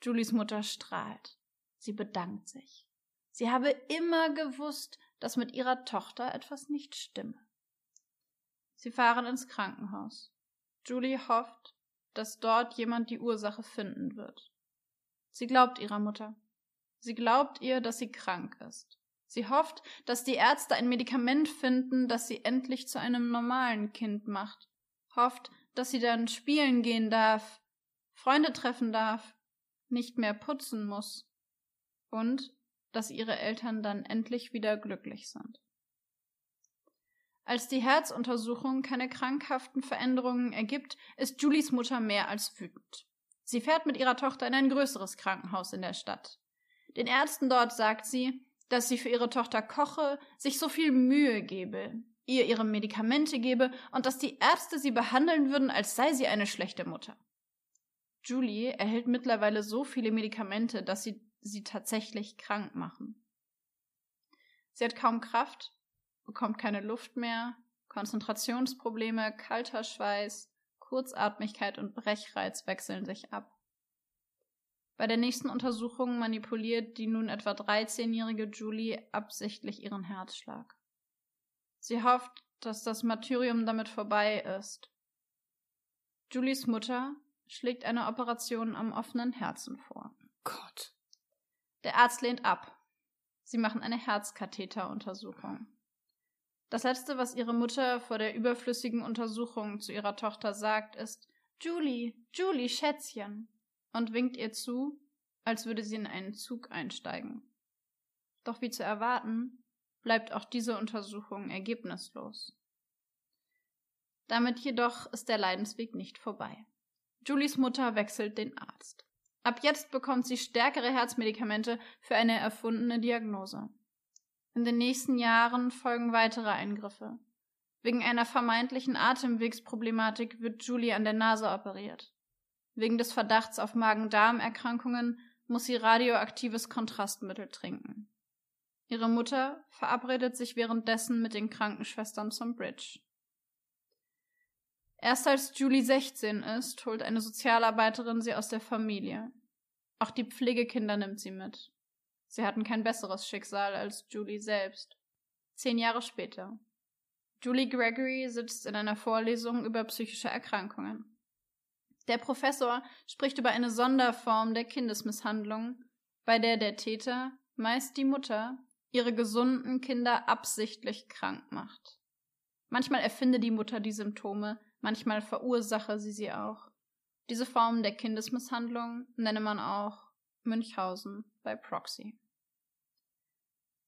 Speaker 1: Julies Mutter strahlt. Sie bedankt sich. Sie habe immer gewusst, dass mit ihrer Tochter etwas nicht stimme. Sie fahren ins Krankenhaus. Julie hofft, dass dort jemand die Ursache finden wird. Sie glaubt ihrer Mutter. Sie glaubt ihr, dass sie krank ist. Sie hofft, dass die Ärzte ein Medikament finden, das sie endlich zu einem normalen Kind macht. Hofft, dass sie dann spielen gehen darf, Freunde treffen darf, nicht mehr putzen muss. Und dass ihre Eltern dann endlich wieder glücklich sind. Als die Herzuntersuchung keine krankhaften Veränderungen ergibt, ist Julies Mutter mehr als wütend. Sie fährt mit ihrer Tochter in ein größeres Krankenhaus in der Stadt. Den Ärzten dort sagt sie, dass sie für ihre Tochter koche, sich so viel Mühe gebe, ihr ihre Medikamente gebe und dass die Ärzte sie behandeln würden, als sei sie eine schlechte Mutter. Julie erhält mittlerweile so viele Medikamente, dass sie sie tatsächlich krank machen. Sie hat kaum Kraft, bekommt keine Luft mehr, Konzentrationsprobleme, kalter Schweiß, Kurzatmigkeit und Brechreiz wechseln sich ab. Bei der nächsten Untersuchung manipuliert die nun etwa 13-jährige Julie absichtlich ihren Herzschlag. Sie hofft, dass das Martyrium damit vorbei ist. Julies Mutter schlägt eine Operation am offenen Herzen vor.
Speaker 2: Gott.
Speaker 1: Der Arzt lehnt ab. Sie machen eine Herzkatheteruntersuchung. Das Letzte, was ihre Mutter vor der überflüssigen Untersuchung zu ihrer Tochter sagt, ist Julie, Julie, Schätzchen, und winkt ihr zu, als würde sie in einen Zug einsteigen. Doch wie zu erwarten, bleibt auch diese Untersuchung ergebnislos. Damit jedoch ist der Leidensweg nicht vorbei. Julies Mutter wechselt den Arzt. Ab jetzt bekommt sie stärkere Herzmedikamente für eine erfundene Diagnose. In den nächsten Jahren folgen weitere Eingriffe. Wegen einer vermeintlichen Atemwegsproblematik wird Julie an der Nase operiert. Wegen des Verdachts auf Magen-Darm-Erkrankungen muss sie radioaktives Kontrastmittel trinken. Ihre Mutter verabredet sich währenddessen mit den Krankenschwestern zum Bridge. Erst als Julie 16 ist, holt eine Sozialarbeiterin sie aus der Familie. Auch die Pflegekinder nimmt sie mit. Sie hatten kein besseres Schicksal als Julie selbst. Zehn Jahre später. Julie Gregory sitzt in einer Vorlesung über psychische Erkrankungen. Der Professor spricht über eine Sonderform der Kindesmisshandlung, bei der der Täter, meist die Mutter, ihre gesunden Kinder absichtlich krank macht. Manchmal erfinde die Mutter die Symptome, manchmal verursache sie sie auch. Diese Form der Kindesmisshandlung nenne man auch Münchhausen bei Proxy.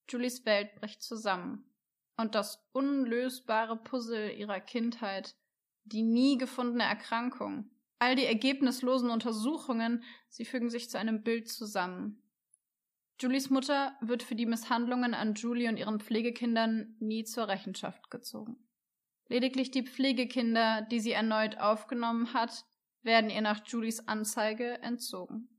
Speaker 1: Julies Welt bricht zusammen. Und das unlösbare Puzzle ihrer Kindheit, die nie gefundene Erkrankung, all die ergebnislosen Untersuchungen, sie fügen sich zu einem Bild zusammen. Julies Mutter wird für die Misshandlungen an Julie und ihren Pflegekindern nie zur Rechenschaft gezogen. Lediglich die Pflegekinder, die sie erneut aufgenommen hat, werden ihr nach Julies Anzeige entzogen.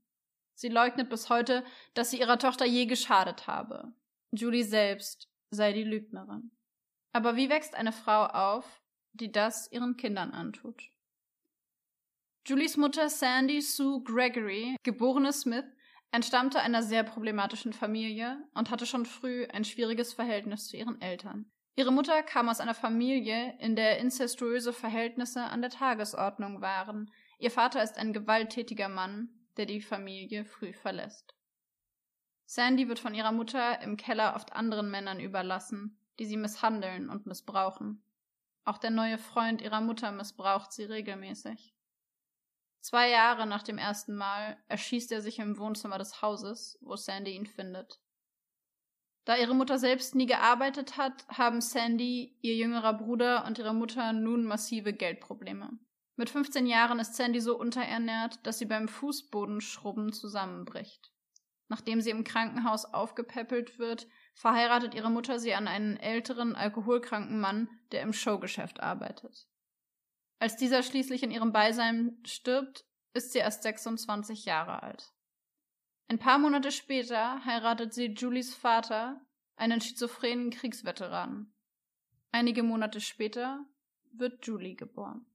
Speaker 1: Sie leugnet bis heute, dass sie ihrer Tochter je geschadet habe. Julie selbst sei die Lügnerin. Aber wie wächst eine Frau auf, die das ihren Kindern antut? Julies Mutter Sandy Sue Gregory, geborene Smith, entstammte einer sehr problematischen Familie und hatte schon früh ein schwieriges Verhältnis zu ihren Eltern. Ihre Mutter kam aus einer Familie, in der inzestuöse Verhältnisse an der Tagesordnung waren. Ihr Vater ist ein gewalttätiger Mann, der die Familie früh verlässt. Sandy wird von ihrer Mutter im Keller oft anderen Männern überlassen, die sie misshandeln und missbrauchen. Auch der neue Freund ihrer Mutter missbraucht sie regelmäßig. Zwei Jahre nach dem ersten Mal erschießt er sich im Wohnzimmer des Hauses, wo Sandy ihn findet. Da ihre Mutter selbst nie gearbeitet hat, haben Sandy, ihr jüngerer Bruder und ihre Mutter nun massive Geldprobleme. Mit 15 Jahren ist Sandy so unterernährt, dass sie beim Fußbodenschrubben zusammenbricht. Nachdem sie im Krankenhaus aufgepäppelt wird, verheiratet ihre Mutter sie an einen älteren, alkoholkranken Mann, der im Showgeschäft arbeitet. Als dieser schließlich in ihrem Beisein stirbt, ist sie erst 26 Jahre alt. Ein paar Monate später heiratet sie Julies Vater, einen schizophrenen Kriegsveteranen. Einige Monate später wird Julie geboren.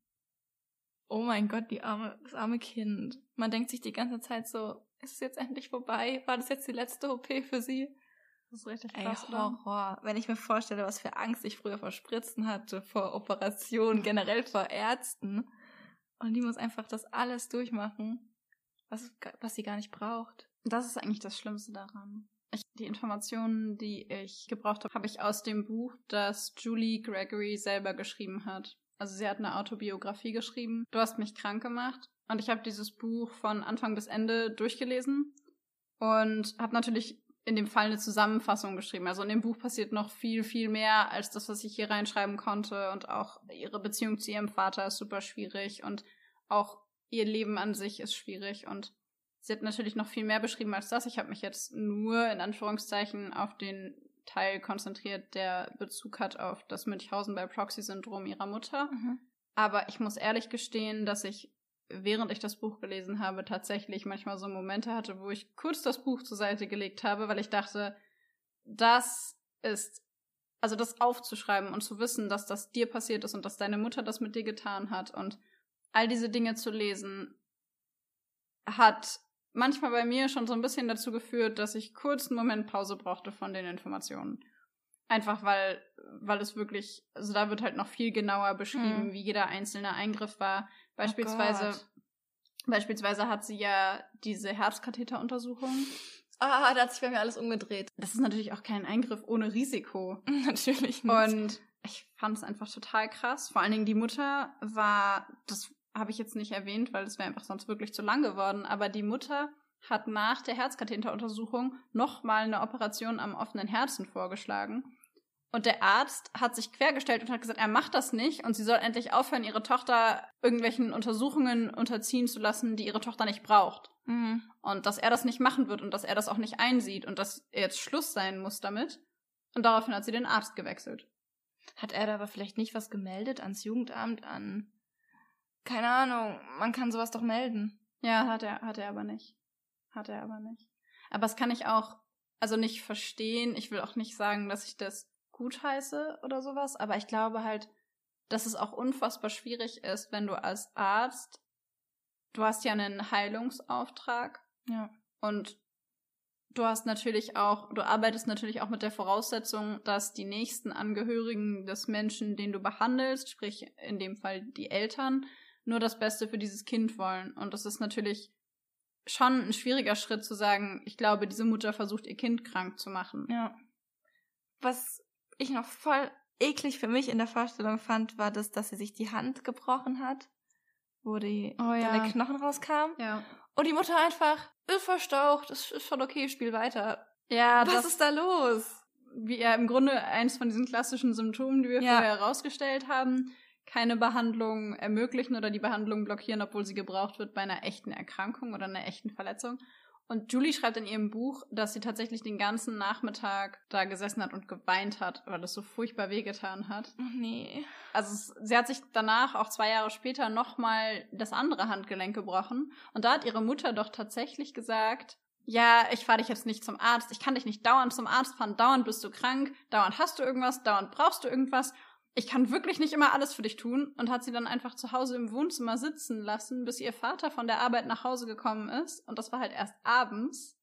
Speaker 2: Oh mein Gott, die arme, das arme Kind. Man denkt sich die ganze Zeit so, ist es jetzt endlich vorbei? War das jetzt die letzte OP für sie?
Speaker 1: Das ist richtig
Speaker 2: krass, Ey, Horror. Wenn ich mir vorstelle, was für Angst ich früher vor Spritzen hatte, vor Operationen, generell vor Ärzten. Und die muss einfach das alles durchmachen, was, was sie gar nicht braucht.
Speaker 1: Das ist eigentlich das Schlimmste daran. Ich, die Informationen, die ich gebraucht habe, habe ich aus dem Buch, das Julie Gregory selber geschrieben hat. Also sie hat eine Autobiografie geschrieben. Du hast mich krank gemacht. Und ich habe dieses Buch von Anfang bis Ende durchgelesen und habe natürlich in dem Fall eine Zusammenfassung geschrieben. Also in dem Buch passiert noch viel, viel mehr als das, was ich hier reinschreiben konnte. Und auch ihre Beziehung zu ihrem Vater ist super schwierig und auch ihr Leben an sich ist schwierig. Und Sie hat natürlich noch viel mehr beschrieben als das. Ich habe mich jetzt nur in Anführungszeichen auf den Teil konzentriert, der Bezug hat auf das Münchhausen bei Proxy-Syndrom ihrer Mutter. Mhm. Aber ich muss ehrlich gestehen, dass ich, während ich das Buch gelesen habe, tatsächlich manchmal so Momente hatte, wo ich kurz das Buch zur Seite gelegt habe, weil ich dachte, das ist, also das aufzuschreiben und zu wissen, dass das dir passiert ist und dass deine Mutter das mit dir getan hat und all diese Dinge zu lesen, hat manchmal bei mir schon so ein bisschen dazu geführt, dass ich kurz einen Moment Pause brauchte von den Informationen. Einfach weil, weil es wirklich, also da wird halt noch viel genauer beschrieben, hm. wie jeder einzelne Eingriff war. Beispielsweise, oh beispielsweise hat sie ja diese Herzkatheteruntersuchung.
Speaker 2: Ah, da hat sich bei mir alles umgedreht.
Speaker 1: Das ist natürlich auch kein Eingriff ohne Risiko.
Speaker 2: natürlich nicht.
Speaker 1: Und ich fand es einfach total krass. Vor allen Dingen die Mutter war, das habe ich jetzt nicht erwähnt, weil es wäre einfach sonst wirklich zu lang geworden. Aber die Mutter hat nach der Herzkatheteruntersuchung nochmal eine Operation am offenen Herzen vorgeschlagen. Und der Arzt hat sich quergestellt und hat gesagt, er macht das nicht und sie soll endlich aufhören, ihre Tochter irgendwelchen Untersuchungen unterziehen zu lassen, die ihre Tochter nicht braucht. Mhm. Und dass er das nicht machen wird und dass er das auch nicht einsieht und dass jetzt Schluss sein muss damit. Und daraufhin hat sie den Arzt gewechselt.
Speaker 2: Hat er da aber vielleicht nicht was gemeldet ans Jugendamt, an keine Ahnung, man kann sowas doch melden.
Speaker 1: Ja, hat er, hat er aber nicht. Hat er aber nicht. Aber das kann ich auch, also nicht verstehen. Ich will auch nicht sagen, dass ich das gut heiße oder sowas, aber ich glaube halt, dass es auch unfassbar schwierig ist, wenn du als Arzt, du hast ja einen Heilungsauftrag.
Speaker 2: Ja.
Speaker 1: Und du hast natürlich auch, du arbeitest natürlich auch mit der Voraussetzung, dass die nächsten Angehörigen des Menschen, den du behandelst, sprich in dem Fall die Eltern, nur das Beste für dieses Kind wollen. Und das ist natürlich schon ein schwieriger Schritt zu sagen, ich glaube, diese Mutter versucht ihr Kind krank zu machen.
Speaker 2: Ja. Was ich noch voll eklig für mich in der Vorstellung fand, war das, dass sie sich die Hand gebrochen hat, wo die oh, ja. Knochen rauskam.
Speaker 1: Ja.
Speaker 2: Und die Mutter einfach ist verstaucht, das ist schon okay, spiel weiter.
Speaker 1: Ja,
Speaker 2: was ist da los?
Speaker 1: Wie ja im Grunde eins von diesen klassischen Symptomen, die wir ja. vorher herausgestellt haben keine Behandlung ermöglichen oder die Behandlung blockieren, obwohl sie gebraucht wird bei einer echten Erkrankung oder einer echten Verletzung. Und Julie schreibt in ihrem Buch, dass sie tatsächlich den ganzen Nachmittag da gesessen hat und geweint hat, weil das so furchtbar wehgetan hat.
Speaker 2: Oh nee.
Speaker 1: Also sie hat sich danach, auch zwei Jahre später, nochmal das andere Handgelenk gebrochen. Und da hat ihre Mutter doch tatsächlich gesagt, ja, ich fahre dich jetzt nicht zum Arzt, ich kann dich nicht dauernd zum Arzt fahren, dauernd bist du krank, dauernd hast du irgendwas, dauernd brauchst du irgendwas. Ich kann wirklich nicht immer alles für dich tun und hat sie dann einfach zu Hause im Wohnzimmer sitzen lassen, bis ihr Vater von der Arbeit nach Hause gekommen ist. Und das war halt erst abends.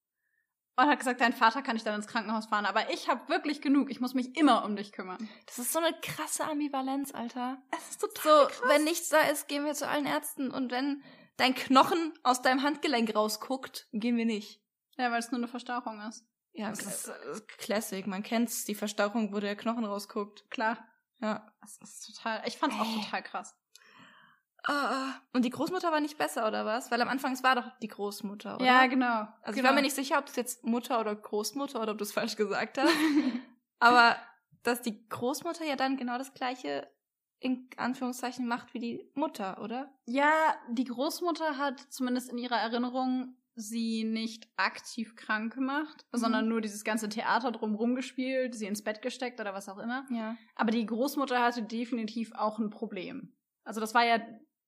Speaker 1: Und hat gesagt, dein Vater kann ich dann ins Krankenhaus fahren, aber ich habe wirklich genug. Ich muss mich immer um dich kümmern.
Speaker 2: Das ist so eine krasse Ambivalenz, Alter.
Speaker 1: Es ist total
Speaker 2: So,
Speaker 1: krass.
Speaker 2: wenn nichts da ist, gehen wir zu allen Ärzten. Und wenn dein Knochen aus deinem Handgelenk rausguckt, gehen wir nicht.
Speaker 1: Ja, weil es nur eine Verstauchung ist.
Speaker 2: Ja,
Speaker 1: Das ist-
Speaker 2: ist Classic. Man kennt's, die Verstauchung, wo der Knochen rausguckt.
Speaker 1: Klar.
Speaker 2: Ja.
Speaker 1: Das ist total. Ich fand's auch
Speaker 2: Ey.
Speaker 1: total krass.
Speaker 2: Ah. Und die Großmutter war nicht besser, oder was? Weil am Anfang, es war doch die Großmutter, oder?
Speaker 1: Ja, genau.
Speaker 2: Also ich
Speaker 1: genau.
Speaker 2: war mir nicht sicher, ob das jetzt Mutter oder Großmutter oder ob du es falsch gesagt hast. Aber dass die Großmutter ja dann genau das gleiche in Anführungszeichen macht wie die Mutter, oder?
Speaker 1: Ja, die Großmutter hat zumindest in ihrer Erinnerung sie nicht aktiv krank gemacht,
Speaker 2: Mhm.
Speaker 1: sondern nur dieses ganze Theater drumherum gespielt, sie ins Bett gesteckt oder was auch immer.
Speaker 2: Ja.
Speaker 1: Aber die Großmutter hatte definitiv auch ein Problem. Also das war ja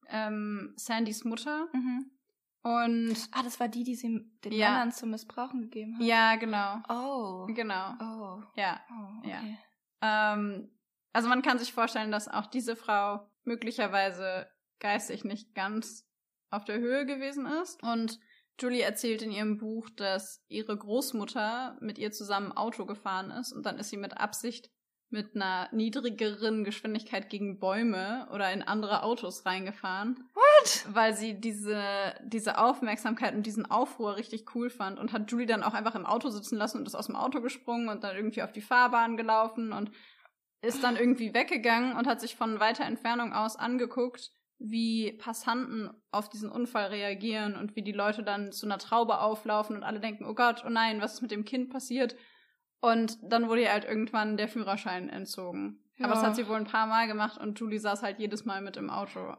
Speaker 1: ähm, Sandys Mutter
Speaker 2: Mhm.
Speaker 1: und
Speaker 2: Ah, das war die, die sie den
Speaker 1: Ja.
Speaker 2: Männern zum Missbrauchen gegeben hat.
Speaker 1: ja, genau.
Speaker 2: Oh.
Speaker 1: Genau.
Speaker 2: Oh.
Speaker 1: Ja.
Speaker 2: Oh,
Speaker 1: Ja.
Speaker 2: okay.
Speaker 1: Ähm, also man kann sich vorstellen, dass auch diese Frau möglicherweise geistig nicht ganz auf der Höhe gewesen ist. Und Julie erzählt in ihrem Buch, dass ihre Großmutter mit ihr zusammen Auto gefahren ist und dann ist sie mit Absicht mit einer niedrigeren Geschwindigkeit gegen Bäume oder in andere Autos reingefahren. What? Weil sie diese, diese Aufmerksamkeit und diesen Aufruhr richtig cool fand und hat Julie dann auch einfach im Auto sitzen lassen und ist aus dem Auto gesprungen und dann irgendwie auf die Fahrbahn gelaufen und ist dann irgendwie weggegangen und hat sich von weiter Entfernung aus angeguckt, wie Passanten auf diesen Unfall reagieren und wie die Leute dann zu einer Traube auflaufen und alle denken, oh Gott, oh nein, was ist mit dem Kind passiert? Und dann wurde ihr halt irgendwann der Führerschein entzogen. Aber das
Speaker 2: Ja.
Speaker 1: hat sie wohl ein paar Mal gemacht und Julie saß halt jedes Mal mit im Auto.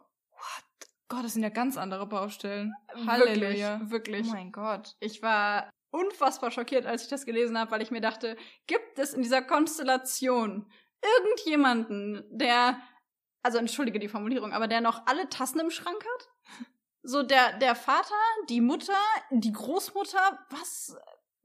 Speaker 2: Gott, das sind ja ganz andere Baustellen.
Speaker 1: Wirklich,
Speaker 2: Halleluja.
Speaker 1: wirklich.
Speaker 2: Oh mein Gott.
Speaker 1: Ich war unfassbar schockiert, als ich das gelesen habe, weil ich mir dachte, gibt es in dieser Konstellation irgendjemanden, der, also entschuldige die Formulierung, aber der noch alle Tassen im Schrank hat? So der, der Vater, die Mutter, die Großmutter, was?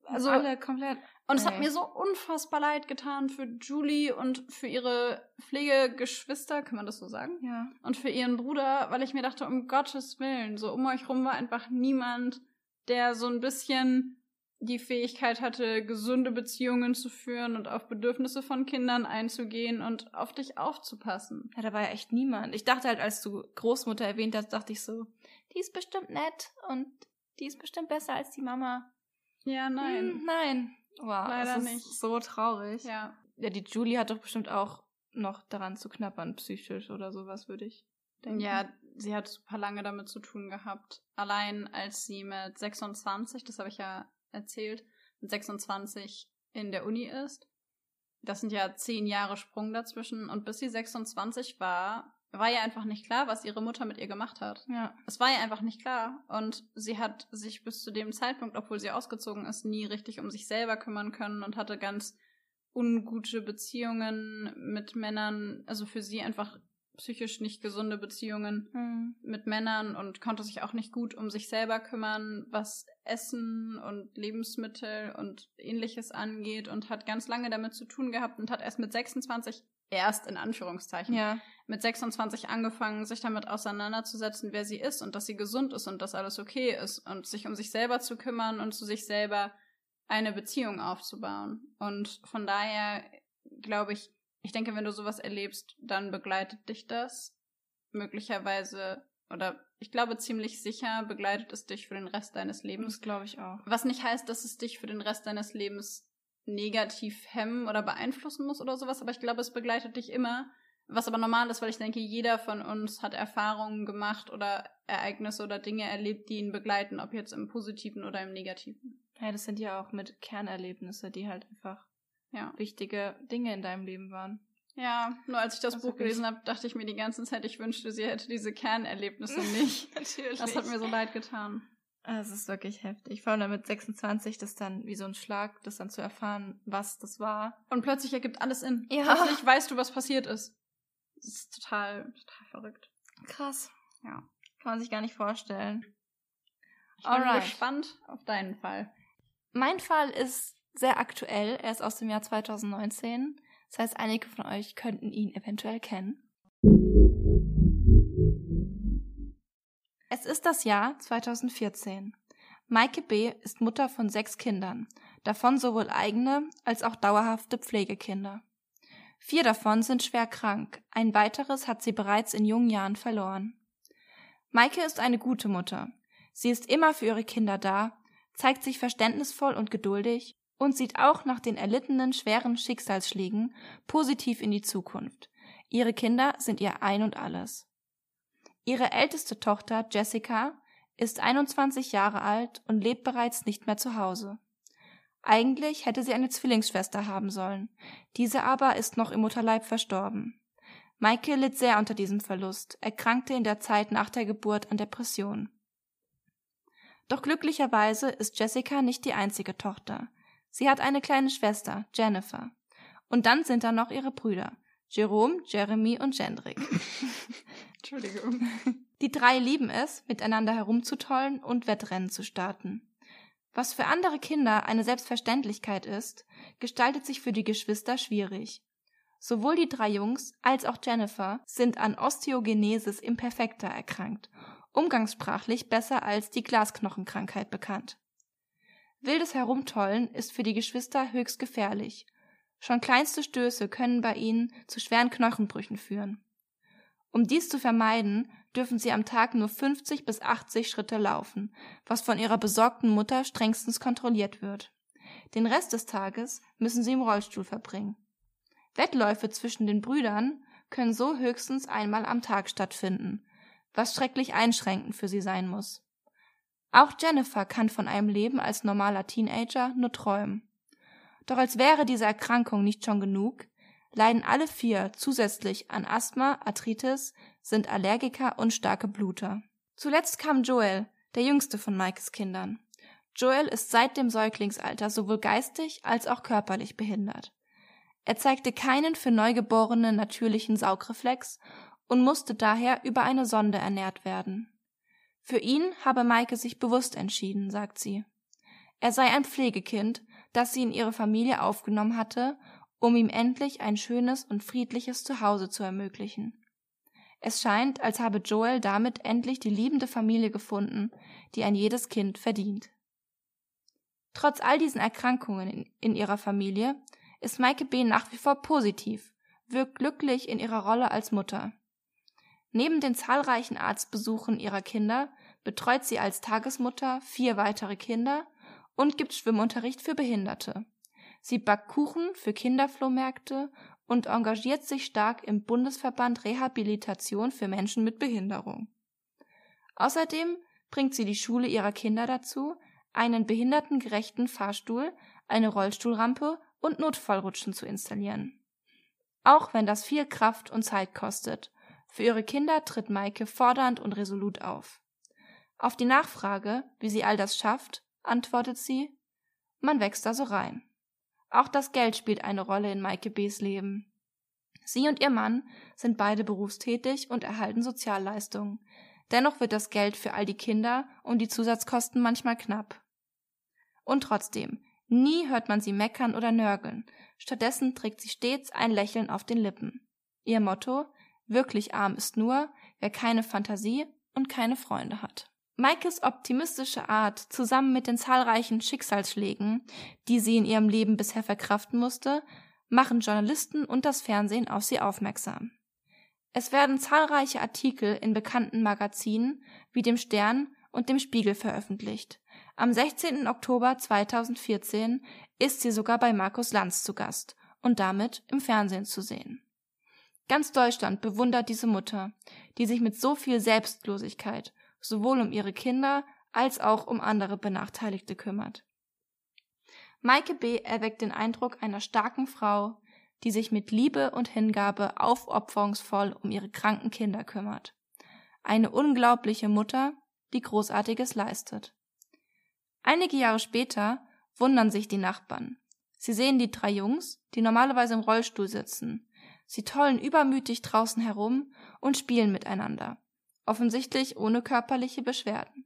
Speaker 1: Also,
Speaker 2: alle komplett.
Speaker 1: und es hat mir so unfassbar leid getan für Julie und für ihre Pflegegeschwister, kann man das so sagen?
Speaker 2: Ja.
Speaker 1: und für ihren Bruder, weil ich mir dachte, um Gottes Willen, so um euch rum war einfach niemand, der so ein bisschen die Fähigkeit hatte, gesunde Beziehungen zu führen und auf Bedürfnisse von Kindern einzugehen und auf dich aufzupassen.
Speaker 2: Ja, da war ja echt niemand. Ich dachte halt, als du Großmutter erwähnt hast, dachte ich so, die ist bestimmt nett und die ist bestimmt besser als die Mama.
Speaker 1: Ja, nein.
Speaker 2: Hm, nein. Wow,
Speaker 1: Leider
Speaker 2: das ist
Speaker 1: nicht.
Speaker 2: so traurig.
Speaker 1: Ja.
Speaker 2: Ja, die Julie hat doch bestimmt auch noch daran zu knappern, psychisch oder sowas, würde ich denken.
Speaker 1: Ja, sie hat super lange damit zu tun gehabt. Allein als sie mit 26, das habe ich ja erzählt, mit 26 in der Uni ist. Das sind ja zehn Jahre Sprung dazwischen. Und bis sie 26 war, war ihr einfach nicht klar, was ihre Mutter mit ihr gemacht hat.
Speaker 2: Ja.
Speaker 1: Es war ihr einfach nicht klar. Und sie hat sich bis zu dem Zeitpunkt, obwohl sie ausgezogen ist, nie richtig um sich selber kümmern können und hatte ganz ungute Beziehungen mit Männern. Also für sie einfach psychisch nicht gesunde Beziehungen
Speaker 2: Hm.
Speaker 1: mit Männern und konnte sich auch nicht gut um sich selber kümmern, was Essen und Lebensmittel und ähnliches angeht und hat ganz lange damit zu tun gehabt und hat erst mit 26, erst in Anführungszeichen,
Speaker 2: Ja.
Speaker 1: mit 26 angefangen, sich damit auseinanderzusetzen, wer sie ist und dass sie gesund ist und dass alles okay ist und sich um sich selber zu kümmern und zu sich selber eine Beziehung aufzubauen. Und von daher glaube ich, ich denke, wenn du sowas erlebst, dann begleitet dich das möglicherweise oder ich glaube ziemlich sicher begleitet es dich für den Rest deines Lebens.
Speaker 2: Das glaube ich auch.
Speaker 1: Was nicht heißt, dass es dich für den Rest deines Lebens negativ hemmen oder beeinflussen muss oder sowas, aber ich glaube, es begleitet dich immer. Was aber normal ist, weil ich denke, jeder von uns hat Erfahrungen gemacht oder Ereignisse oder Dinge erlebt, die ihn begleiten, ob jetzt im Positiven oder im Negativen.
Speaker 2: Ja, das sind ja auch mit Kernerlebnisse, die halt einfach
Speaker 1: Ja.
Speaker 2: wichtige Dinge in deinem Leben waren.
Speaker 1: Ja, nur als ich das
Speaker 2: Das
Speaker 1: Buch gelesen habe, dachte ich mir die ganze Zeit, ich wünschte, sie hätte diese Kernerlebnisse nicht.
Speaker 2: Natürlich.
Speaker 1: Das hat mir so leid getan.
Speaker 2: Es ist wirklich heftig. Vor allem mit 26, das dann wie so ein Schlag, das dann zu erfahren, was das war.
Speaker 1: Und plötzlich ergibt alles Sinn.
Speaker 2: Ja.
Speaker 1: Plötzlich weißt du, was passiert ist. Das ist total, total verrückt.
Speaker 2: Krass.
Speaker 1: Ja.
Speaker 2: Kann man sich gar nicht vorstellen.
Speaker 1: Ich bin
Speaker 2: Alright.
Speaker 1: gespannt auf deinen Fall.
Speaker 2: Mein Fall ist sehr aktuell. Er ist aus dem Jahr 2019. Das heißt, einige von euch könnten ihn eventuell kennen. Es ist das Jahr 2014. Maike B. ist Mutter von sechs Kindern, davon sowohl eigene als auch dauerhafte Pflegekinder. Vier davon sind schwer krank, ein weiteres hat sie bereits in jungen Jahren verloren. Maike ist eine gute Mutter. Sie ist immer für ihre Kinder da, zeigt sich verständnisvoll und geduldig und sieht auch nach den erlittenen schweren Schicksalsschlägen positiv in die Zukunft. Ihre Kinder sind ihr ein und alles. Ihre älteste Tochter Jessica ist 21 Jahre alt und lebt bereits nicht mehr zu Hause. Eigentlich hätte sie eine Zwillingsschwester haben sollen, diese aber ist noch im Mutterleib verstorben. Maike litt sehr unter diesem Verlust, erkrankte in der Zeit nach der Geburt an Depression. Doch glücklicherweise ist Jessica nicht die einzige Tochter. Sie hat eine kleine Schwester, Jennifer. Und dann sind da noch ihre Brüder, Jerome, Jeremy und Jendrik.
Speaker 1: Entschuldigung.
Speaker 2: Die drei lieben es, miteinander herumzutollen und Wettrennen zu starten. Was für andere Kinder eine Selbstverständlichkeit ist, gestaltet sich für die Geschwister schwierig. Sowohl die drei Jungs als auch Jennifer sind an Osteogenesis imperfecta erkrankt, umgangssprachlich besser als die Glasknochenkrankheit bekannt. Wildes Herumtollen ist für die Geschwister höchst gefährlich. Schon kleinste Stöße können bei ihnen zu schweren Knochenbrüchen führen. Um dies zu vermeiden, dürfen sie am Tag nur 50 bis 80 Schritte laufen, was von ihrer besorgten Mutter strengstens kontrolliert wird. Den Rest des Tages müssen sie im Rollstuhl verbringen. Wettläufe zwischen den Brüdern können so höchstens einmal am Tag stattfinden, was schrecklich einschränkend für sie sein muss. Auch Jennifer kann von einem Leben als normaler Teenager nur träumen. Doch als wäre diese Erkrankung nicht schon genug, leiden alle vier zusätzlich an Asthma, Arthritis, sind Allergiker und starke Bluter. Zuletzt kam Joel, der jüngste von Mikes Kindern. Joel ist seit dem Säuglingsalter sowohl geistig als auch körperlich behindert. Er zeigte keinen für Neugeborene natürlichen Saugreflex und musste daher über eine Sonde ernährt werden. Für ihn habe Maike sich bewusst entschieden, sagt sie. Er sei ein Pflegekind, das sie in ihre Familie aufgenommen hatte um ihm endlich ein schönes und friedliches Zuhause zu ermöglichen. Es scheint, als habe Joel damit endlich die liebende Familie gefunden, die ein jedes Kind verdient. Trotz all diesen Erkrankungen in, in ihrer Familie ist Maike B. nach wie vor positiv, wirkt glücklich in ihrer Rolle als Mutter. Neben den zahlreichen Arztbesuchen ihrer Kinder betreut sie als Tagesmutter vier weitere Kinder und gibt Schwimmunterricht für Behinderte. Sie backt Kuchen für Kinderflohmärkte und engagiert sich stark im Bundesverband Rehabilitation für Menschen mit Behinderung. Außerdem bringt sie die Schule ihrer Kinder dazu, einen behindertengerechten Fahrstuhl, eine Rollstuhlrampe und Notfallrutschen zu installieren. Auch wenn das viel Kraft und Zeit kostet, für ihre Kinder tritt Maike fordernd und resolut auf. Auf die Nachfrage, wie sie all das schafft, antwortet sie, man wächst da so rein. Auch das Geld spielt eine Rolle in Maike B.s Leben. Sie und ihr Mann sind beide berufstätig und erhalten Sozialleistungen. Dennoch wird das Geld für all die Kinder und die Zusatzkosten manchmal knapp. Und trotzdem, nie hört man sie meckern oder nörgeln. Stattdessen trägt sie stets ein Lächeln auf den Lippen. Ihr Motto, wirklich arm ist nur, wer keine Fantasie und keine Freunde hat. Maikes optimistische Art zusammen mit den zahlreichen Schicksalsschlägen, die sie in ihrem Leben bisher verkraften musste, machen Journalisten und das Fernsehen auf sie aufmerksam. Es werden zahlreiche Artikel in bekannten Magazinen wie dem Stern und dem Spiegel veröffentlicht. Am 16. Oktober 2014 ist sie sogar bei Markus Lanz zu Gast und damit im Fernsehen zu sehen. Ganz Deutschland bewundert diese Mutter, die sich mit so viel Selbstlosigkeit sowohl um ihre Kinder als auch um andere Benachteiligte kümmert. Maike B. erweckt den Eindruck einer starken Frau, die sich mit Liebe und Hingabe aufopferungsvoll um ihre kranken Kinder kümmert. Eine unglaubliche Mutter, die Großartiges leistet. Einige Jahre später wundern sich die Nachbarn. Sie sehen die drei Jungs, die normalerweise im Rollstuhl sitzen. Sie tollen übermütig draußen herum und spielen miteinander offensichtlich ohne körperliche Beschwerden.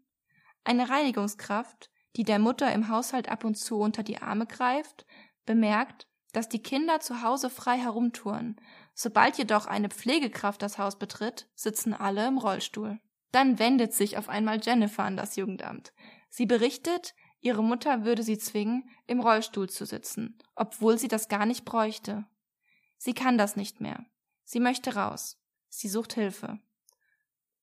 Speaker 2: Eine Reinigungskraft, die der Mutter im Haushalt ab und zu unter die Arme greift, bemerkt, dass die Kinder zu Hause frei herumtouren. Sobald jedoch eine Pflegekraft das Haus betritt, sitzen alle im Rollstuhl. Dann wendet sich auf einmal Jennifer an das Jugendamt. Sie berichtet, ihre Mutter würde sie zwingen, im Rollstuhl zu sitzen, obwohl sie das gar nicht bräuchte. Sie kann das nicht mehr. Sie möchte raus. Sie sucht Hilfe.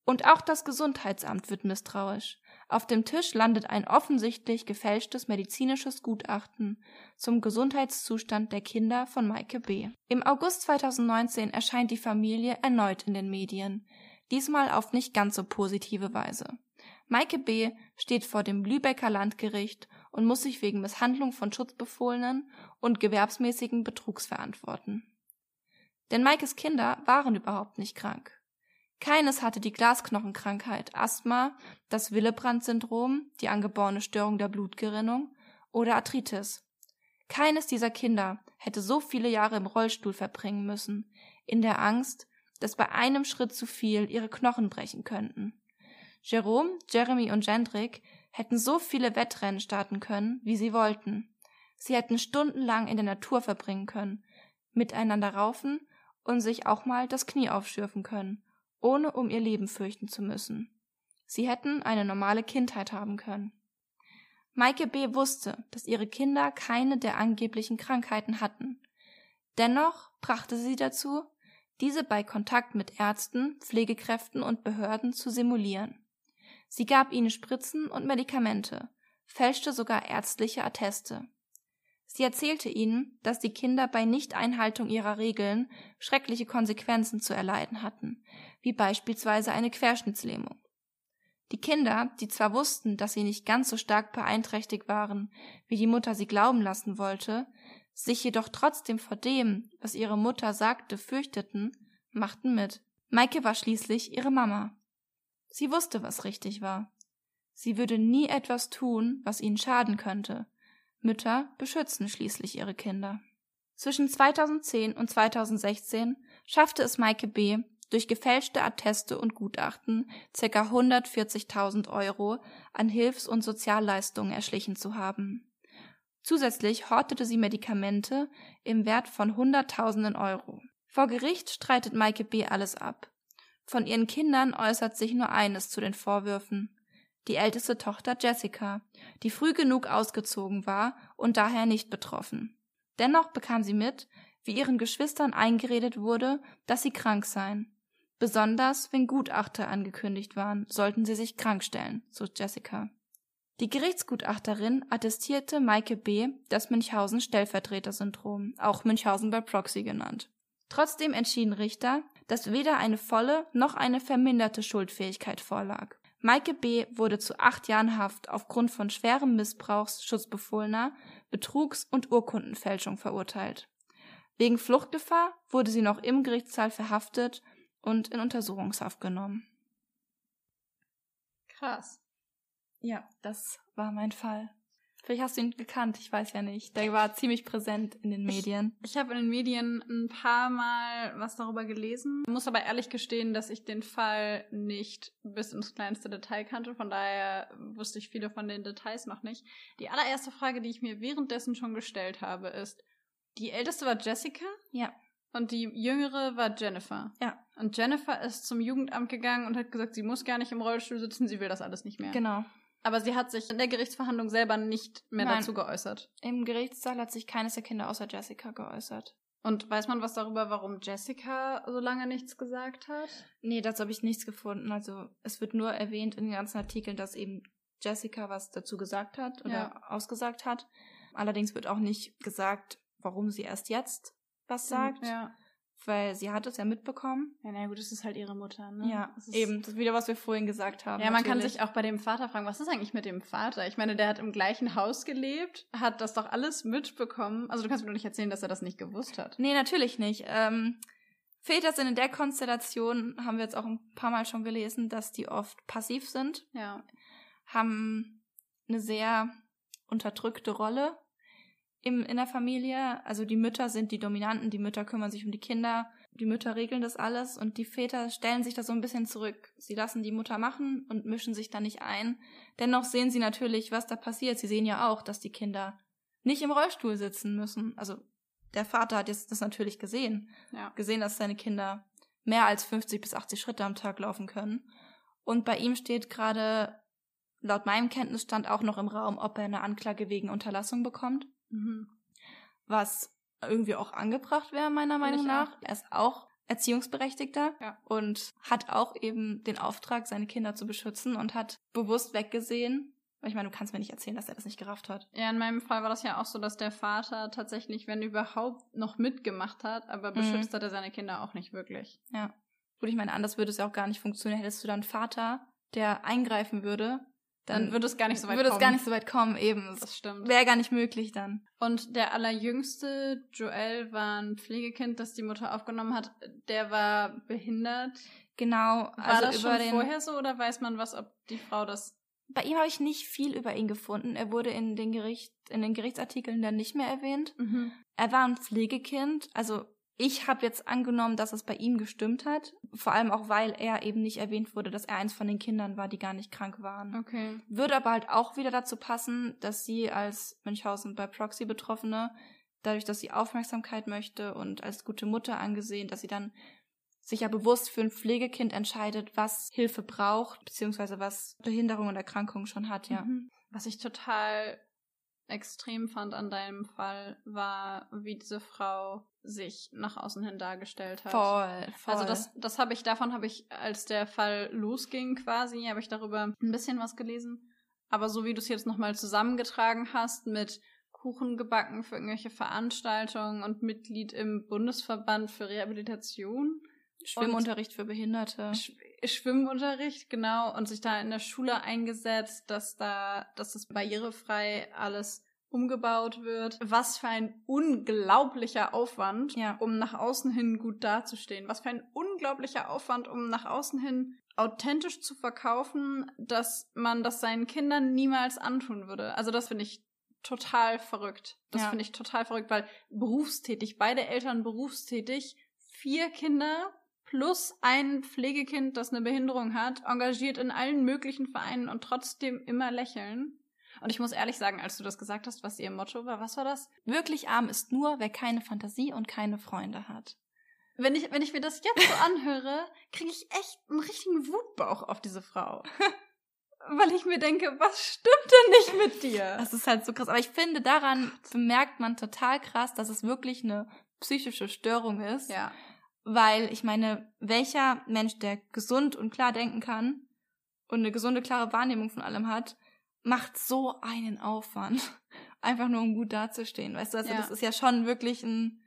Speaker 2: Und auch das Gesundheitsamt wird misstrauisch. Auf dem Tisch landet ein offensichtlich gefälschtes medizinisches Gutachten zum Gesundheitszustand der Kinder von Maike B. Im August 2019 erscheint die Familie erneut in den Medien, diesmal auf nicht ganz so positive Weise. Maike B. steht vor dem Lübecker Landgericht und muss sich wegen Misshandlung von Schutzbefohlenen und gewerbsmäßigen Betrugs verantworten. Denn Maikes Kinder waren überhaupt nicht krank. Keines hatte die Glasknochenkrankheit, Asthma, das Willebrand-Syndrom, die angeborene Störung der Blutgerinnung oder Arthritis. Keines dieser Kinder hätte so viele Jahre im Rollstuhl verbringen müssen, in der Angst, dass bei einem Schritt zu viel ihre Knochen brechen könnten. Jerome, Jeremy und Jendrik hätten so viele Wettrennen starten können, wie sie wollten. Sie hätten stundenlang in der Natur verbringen können, miteinander raufen und sich auch mal das Knie aufschürfen können ohne um ihr Leben fürchten zu müssen. Sie hätten eine normale Kindheit haben können. Maike B. wusste, dass ihre Kinder keine der angeblichen Krankheiten hatten. Dennoch brachte sie dazu, diese bei Kontakt mit Ärzten, Pflegekräften und Behörden zu simulieren. Sie gab ihnen Spritzen und Medikamente, fälschte sogar ärztliche Atteste. Sie erzählte ihnen, dass die Kinder bei Nichteinhaltung ihrer Regeln schreckliche Konsequenzen zu erleiden hatten, wie beispielsweise eine Querschnittslähmung. Die Kinder, die zwar wussten, dass sie nicht ganz so stark beeinträchtigt waren, wie die Mutter sie glauben lassen wollte, sich jedoch trotzdem vor dem, was ihre Mutter sagte, fürchteten, machten mit. Maike war schließlich ihre Mama. Sie wusste, was richtig war. Sie würde nie etwas tun, was ihnen schaden könnte. Mütter beschützen schließlich ihre Kinder. Zwischen 2010 und 2016 schaffte es Maike B., durch gefälschte Atteste und Gutachten ca. 140.000 Euro an Hilfs- und Sozialleistungen erschlichen zu haben. Zusätzlich hortete sie Medikamente im Wert von Hunderttausenden Euro. Vor Gericht streitet Maike B. alles ab. Von ihren Kindern äußert sich nur eines zu den Vorwürfen. Die älteste Tochter Jessica, die früh genug ausgezogen war und daher nicht betroffen. Dennoch bekam sie mit, wie ihren Geschwistern eingeredet wurde, dass sie krank seien. Besonders wenn Gutachter angekündigt waren, sollten sie sich krank stellen, so Jessica. Die Gerichtsgutachterin attestierte Maike B. das Münchhausen-Stellvertreter-Syndrom, auch Münchhausen bei Proxy genannt. Trotzdem entschieden Richter, dass weder eine volle noch eine verminderte Schuldfähigkeit vorlag. Maike B. wurde zu acht Jahren Haft aufgrund von schwerem Missbrauchs Schutzbefohlener, Betrugs und Urkundenfälschung verurteilt. Wegen Fluchtgefahr wurde sie noch im Gerichtssaal verhaftet und in Untersuchungshaft genommen.
Speaker 1: Krass.
Speaker 2: Ja, das war mein Fall. Vielleicht hast du ihn gekannt, ich weiß ja nicht. Der war ziemlich präsent in den Medien.
Speaker 1: Ich, ich habe in den Medien ein paar Mal was darüber gelesen. Muss aber ehrlich gestehen, dass ich den Fall nicht bis ins kleinste Detail kannte. Von daher wusste ich viele von den Details noch nicht. Die allererste Frage, die ich mir währenddessen schon gestellt habe, ist, die älteste war Jessica?
Speaker 2: Ja.
Speaker 1: Und die jüngere war Jennifer.
Speaker 2: Ja.
Speaker 1: Und Jennifer ist zum Jugendamt gegangen und hat gesagt, sie muss gar nicht im Rollstuhl sitzen, sie will das alles nicht mehr.
Speaker 2: Genau.
Speaker 1: Aber sie hat sich in der Gerichtsverhandlung selber nicht mehr
Speaker 2: Nein.
Speaker 1: dazu geäußert.
Speaker 2: Im Gerichtssaal hat sich keines der Kinder außer Jessica geäußert.
Speaker 1: Und weiß man was darüber, warum Jessica so lange nichts gesagt hat?
Speaker 2: Nee, dazu habe ich nichts gefunden. Also es wird nur erwähnt in den ganzen Artikeln, dass eben Jessica was dazu gesagt hat oder
Speaker 1: Ja.
Speaker 2: ausgesagt hat. Allerdings wird auch nicht gesagt, warum sie erst jetzt was sagt,
Speaker 1: Ja.
Speaker 2: Weil sie hat es ja mitbekommen.
Speaker 1: Ja, na gut, das ist halt ihre Mutter, ne?
Speaker 2: Ja,
Speaker 1: Das
Speaker 2: eben. Das ist wieder, was wir vorhin gesagt haben.
Speaker 1: Ja, man kann
Speaker 2: natürlich.
Speaker 1: sich auch bei dem Vater fragen, was ist eigentlich mit dem Vater? Ich meine, der hat im gleichen Haus gelebt, hat das doch alles mitbekommen. Also du kannst mir doch nicht erzählen, dass er das nicht gewusst hat.
Speaker 2: Nee, natürlich nicht. Ähm, Väter sind in der Konstellation, haben wir jetzt auch ein paar Mal schon gelesen, dass die oft passiv sind,
Speaker 1: Ja.
Speaker 2: haben eine sehr unterdrückte Rolle im, in der Familie. Also die Mütter sind die Dominanten, die Mütter kümmern sich um die Kinder, die Mütter regeln das alles und die Väter stellen sich da so ein bisschen zurück. Sie lassen die Mutter machen und mischen sich da nicht ein. Dennoch sehen sie natürlich, was da passiert. Sie sehen ja auch, dass die Kinder nicht im Rollstuhl sitzen müssen. Also der Vater hat jetzt das natürlich gesehen.
Speaker 1: Ja.
Speaker 2: Gesehen, dass seine Kinder mehr als 50 bis 80 Schritte am Tag laufen können. Und bei ihm steht gerade, laut meinem Kenntnisstand auch noch im Raum, ob er eine Anklage wegen Unterlassung bekommt.
Speaker 1: Mhm.
Speaker 2: Was irgendwie auch angebracht wäre, meiner Meinung nach. Er ist auch Erziehungsberechtigter
Speaker 1: Ja.
Speaker 2: und hat auch eben den Auftrag, seine Kinder zu beschützen und hat bewusst weggesehen. Weil ich meine, du kannst mir nicht erzählen, dass er das nicht gerafft hat.
Speaker 1: Ja, in meinem Fall war das ja auch so, dass der Vater tatsächlich, wenn überhaupt, noch mitgemacht hat, aber
Speaker 2: Mhm.
Speaker 1: beschützt hat er seine Kinder auch nicht wirklich.
Speaker 2: Ja. Gut, ich meine, anders würde es ja auch gar nicht funktionieren. Hättest du dann einen Vater, der eingreifen würde,
Speaker 1: Dann würde es gar nicht so weit
Speaker 2: würde
Speaker 1: kommen.
Speaker 2: es gar nicht so weit kommen, eben.
Speaker 1: Das stimmt.
Speaker 2: wäre gar nicht möglich dann.
Speaker 1: Und der allerjüngste, Joel, war ein Pflegekind, das die Mutter aufgenommen hat. Der war behindert.
Speaker 2: Genau,
Speaker 1: War
Speaker 2: also
Speaker 1: das
Speaker 2: über
Speaker 1: schon
Speaker 2: den.
Speaker 1: vorher so oder weiß man was, ob die Frau das...
Speaker 2: Bei ihm habe ich nicht viel über ihn gefunden. Er wurde in den Gericht, in den Gerichtsartikeln dann nicht mehr erwähnt.
Speaker 1: Mhm.
Speaker 2: Er war ein Pflegekind, also ich habe jetzt angenommen, dass es bei ihm gestimmt hat. Vor allem auch, weil er eben nicht erwähnt wurde, dass er eins von den Kindern war, die gar nicht krank waren.
Speaker 1: Okay.
Speaker 2: Würde aber halt auch wieder dazu passen, dass sie als Münchhausen bei Proxy Betroffene, dadurch, dass sie Aufmerksamkeit möchte und als gute Mutter angesehen, dass sie dann sich ja bewusst für ein Pflegekind entscheidet, was Hilfe braucht, beziehungsweise was Behinderung und Erkrankung schon hat, ja.
Speaker 1: Mhm. Was ich total extrem fand an deinem Fall, war, wie diese Frau sich nach außen hin dargestellt hat.
Speaker 2: Voll, voll.
Speaker 1: Also das, das habe ich, davon habe ich, als der Fall losging quasi, habe ich darüber ein bisschen was gelesen. Aber so wie du es jetzt nochmal zusammengetragen hast mit Kuchen gebacken für irgendwelche Veranstaltungen und Mitglied im Bundesverband für Rehabilitation,
Speaker 2: Schwimmunterricht für Behinderte.
Speaker 1: Sch Schwimmunterricht, genau, und sich da in der Schule eingesetzt, dass da, dass das barrierefrei alles umgebaut wird. Was für ein unglaublicher Aufwand,
Speaker 2: Ja.
Speaker 1: um nach außen hin gut dazustehen. Was für ein unglaublicher Aufwand, um nach außen hin authentisch zu verkaufen, dass man das seinen Kindern niemals antun würde. Also das finde ich total verrückt. Das
Speaker 2: Ja.
Speaker 1: finde ich total verrückt, weil berufstätig, beide Eltern berufstätig, vier Kinder plus ein Pflegekind, das eine Behinderung hat, engagiert in allen möglichen Vereinen und trotzdem immer lächeln. Und ich muss ehrlich sagen, als du das gesagt hast, was ihr Motto war, was war das?
Speaker 2: Wirklich arm ist nur, wer keine Fantasie und keine Freunde hat.
Speaker 1: Wenn ich, wenn ich mir das jetzt so anhöre, kriege ich echt einen richtigen Wutbauch auf diese Frau. Weil ich mir denke, was stimmt denn nicht mit dir?
Speaker 2: Das ist halt so krass. Aber ich finde, daran bemerkt man total krass, dass es wirklich eine psychische Störung ist.
Speaker 1: Ja.
Speaker 2: Weil ich meine, welcher Mensch, der gesund und klar denken kann und eine gesunde, klare Wahrnehmung von allem hat, macht so einen Aufwand. Einfach nur, um gut dazustehen. Weißt du, also
Speaker 1: Ja.
Speaker 2: das ist ja schon wirklich ein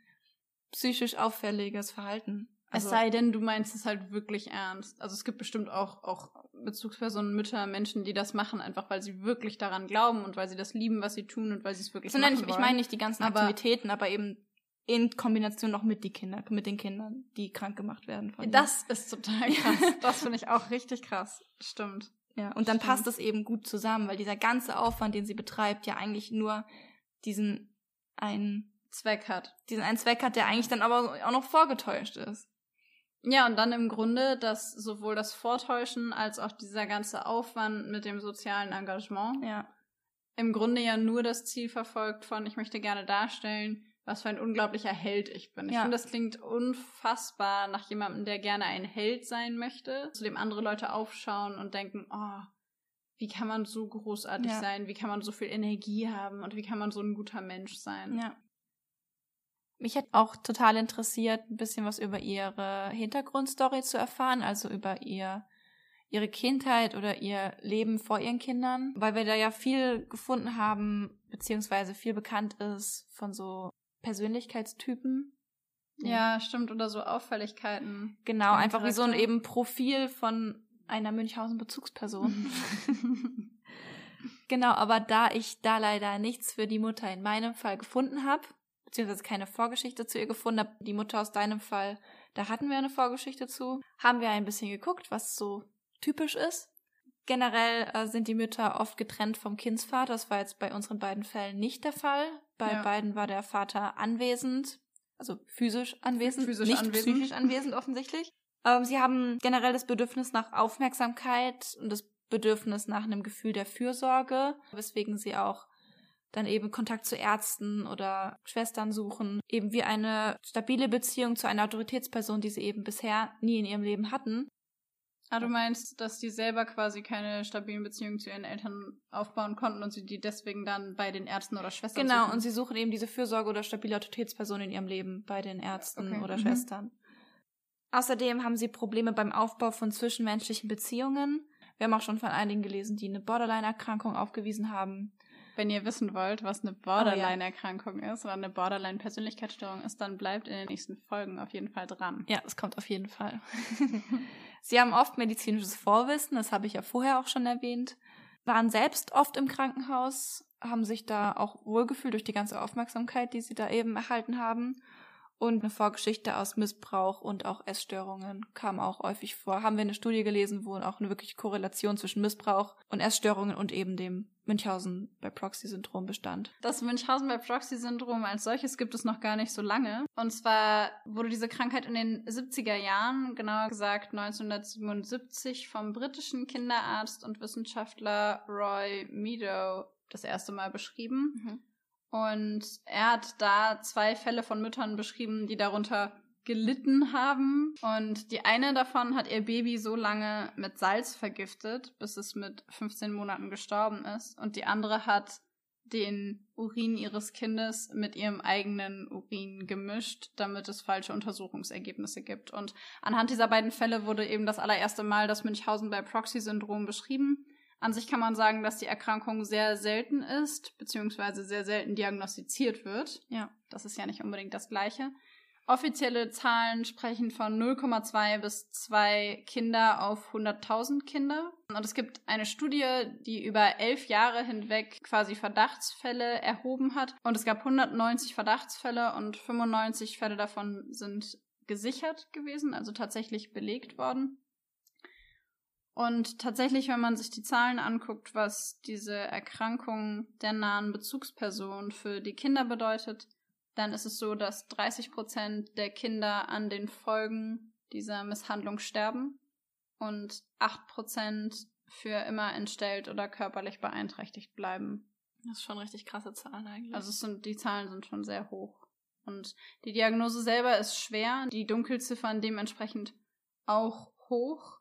Speaker 2: psychisch auffälliges Verhalten.
Speaker 1: Es
Speaker 2: Also,
Speaker 1: sei denn, du meinst es halt wirklich ernst. Also es gibt bestimmt auch, auch Bezugspersonen, Mütter, Menschen, die das machen, einfach weil sie wirklich daran glauben und weil sie das lieben, was sie tun und weil sie es wirklich
Speaker 2: so nein,
Speaker 1: machen
Speaker 2: ich, ich
Speaker 1: wollen.
Speaker 2: meine nicht die ganzen
Speaker 1: Aber-
Speaker 2: Aktivitäten, aber eben in Kombination noch mit die Kinder, mit den Kindern, die krank gemacht werden von.
Speaker 1: Das ist total krass. das finde ich auch richtig krass. Stimmt.
Speaker 2: Ja, und dann passt es eben gut zusammen, weil dieser ganze Aufwand, den sie betreibt, ja eigentlich nur diesen einen,
Speaker 1: Zweck hat.
Speaker 2: diesen einen Zweck hat, der eigentlich dann aber auch noch vorgetäuscht ist.
Speaker 1: Ja, und dann im Grunde, dass sowohl das Vortäuschen als auch dieser ganze Aufwand mit dem sozialen Engagement
Speaker 2: Ja.
Speaker 1: im Grunde ja nur das Ziel verfolgt von, ich möchte gerne darstellen, was für ein unglaublicher Held ich bin. Ich
Speaker 2: Ja.
Speaker 1: finde, das klingt unfassbar nach jemandem, der gerne ein Held sein möchte, zu dem andere Leute aufschauen und denken, oh, wie kann man so großartig
Speaker 2: Ja.
Speaker 1: sein, wie kann man so viel Energie haben und wie kann man so ein guter Mensch sein.
Speaker 2: Ja. Mich hat auch total interessiert, ein bisschen was über ihre Hintergrundstory zu erfahren, also über ihr, ihre Kindheit oder ihr Leben vor ihren Kindern, weil wir da ja viel gefunden haben, beziehungsweise viel bekannt ist von so Persönlichkeitstypen.
Speaker 1: Ja, stimmt, oder so Auffälligkeiten.
Speaker 2: Genau,
Speaker 1: Ein
Speaker 2: einfach wie so ein eben Profil von einer Münchhausen-Bezugsperson. genau, aber da ich da leider nichts für die Mutter in meinem Fall gefunden habe, beziehungsweise keine Vorgeschichte zu ihr gefunden habe, die Mutter aus deinem Fall, da hatten wir eine Vorgeschichte zu, haben wir ein bisschen geguckt, was so typisch ist. Generell äh, sind die Mütter oft getrennt vom Kindsvater. Das war jetzt bei unseren beiden Fällen nicht der Fall. Bei
Speaker 1: Ja.
Speaker 2: beiden war der Vater anwesend, also physisch anwesend,
Speaker 1: Physisch
Speaker 2: nicht
Speaker 1: anwesend.
Speaker 2: psychisch anwesend offensichtlich. Ähm, sie haben generell das Bedürfnis nach Aufmerksamkeit und das Bedürfnis nach einem Gefühl der Fürsorge, weswegen sie auch dann eben Kontakt zu Ärzten oder Schwestern suchen, eben wie eine stabile Beziehung zu einer Autoritätsperson, die sie eben bisher nie in ihrem Leben hatten.
Speaker 1: Ah, du meinst, dass die selber quasi keine stabilen Beziehungen zu ihren Eltern aufbauen konnten und sie die deswegen dann bei den Ärzten oder Schwestern
Speaker 2: Genau,
Speaker 1: suchen?
Speaker 2: und sie suchen eben diese Fürsorge oder stabile Autoritätsperson in ihrem Leben bei den Ärzten
Speaker 1: Okay.
Speaker 2: oder
Speaker 1: Mhm.
Speaker 2: Schwestern. Außerdem haben sie Probleme beim Aufbau von zwischenmenschlichen Beziehungen. Wir haben auch schon von einigen gelesen, die eine Borderline-Erkrankung aufgewiesen haben.
Speaker 1: Wenn ihr wissen wollt, was eine Borderline-Erkrankung ist oder eine Borderline-Persönlichkeitsstörung ist, dann bleibt in den nächsten Folgen auf jeden Fall dran.
Speaker 2: Ja, das kommt auf jeden Fall. Sie haben oft medizinisches Vorwissen, das habe ich ja vorher auch schon erwähnt, waren selbst oft im Krankenhaus, haben sich da auch wohlgefühlt durch die ganze Aufmerksamkeit, die sie da eben erhalten haben. Und eine Vorgeschichte aus Missbrauch und auch Essstörungen kam auch häufig vor. Haben wir eine Studie gelesen, wo auch eine wirkliche Korrelation zwischen Missbrauch und Essstörungen und eben dem Münchhausen bei Proxy-Syndrom bestand.
Speaker 1: Das Münchhausen bei Proxy-Syndrom als solches gibt es noch gar nicht so lange. Und zwar wurde diese Krankheit in den 70er Jahren, genauer gesagt 1977, vom britischen Kinderarzt und Wissenschaftler Roy Meadow das erste Mal beschrieben. Und er hat da zwei Fälle von Müttern beschrieben, die darunter gelitten haben. Und die eine davon hat ihr Baby so lange mit Salz vergiftet, bis es mit 15 Monaten gestorben ist. Und die andere hat den Urin ihres Kindes mit ihrem eigenen Urin gemischt, damit es falsche Untersuchungsergebnisse gibt. Und anhand dieser beiden Fälle wurde eben das allererste Mal das Münchhausen bei Proxy-Syndrom beschrieben. An sich kann man sagen, dass die Erkrankung sehr selten ist, beziehungsweise sehr selten diagnostiziert wird.
Speaker 2: Ja.
Speaker 1: Das ist ja nicht unbedingt das Gleiche. Offizielle Zahlen sprechen von 0,2 bis 2 Kinder auf 100.000 Kinder. Und es gibt eine Studie, die über elf Jahre hinweg quasi Verdachtsfälle erhoben hat. Und es gab 190 Verdachtsfälle und 95 Fälle davon sind gesichert gewesen, also tatsächlich belegt worden. Und tatsächlich, wenn man sich die Zahlen anguckt, was diese Erkrankung der nahen Bezugsperson für die Kinder bedeutet, dann ist es so, dass 30 Prozent der Kinder an den Folgen dieser Misshandlung sterben und 8 Prozent für immer entstellt oder körperlich beeinträchtigt bleiben.
Speaker 2: Das ist schon richtig krasse Zahlen eigentlich.
Speaker 1: Also sind, die Zahlen sind schon sehr hoch. Und die Diagnose selber ist schwer, die Dunkelziffern dementsprechend auch hoch.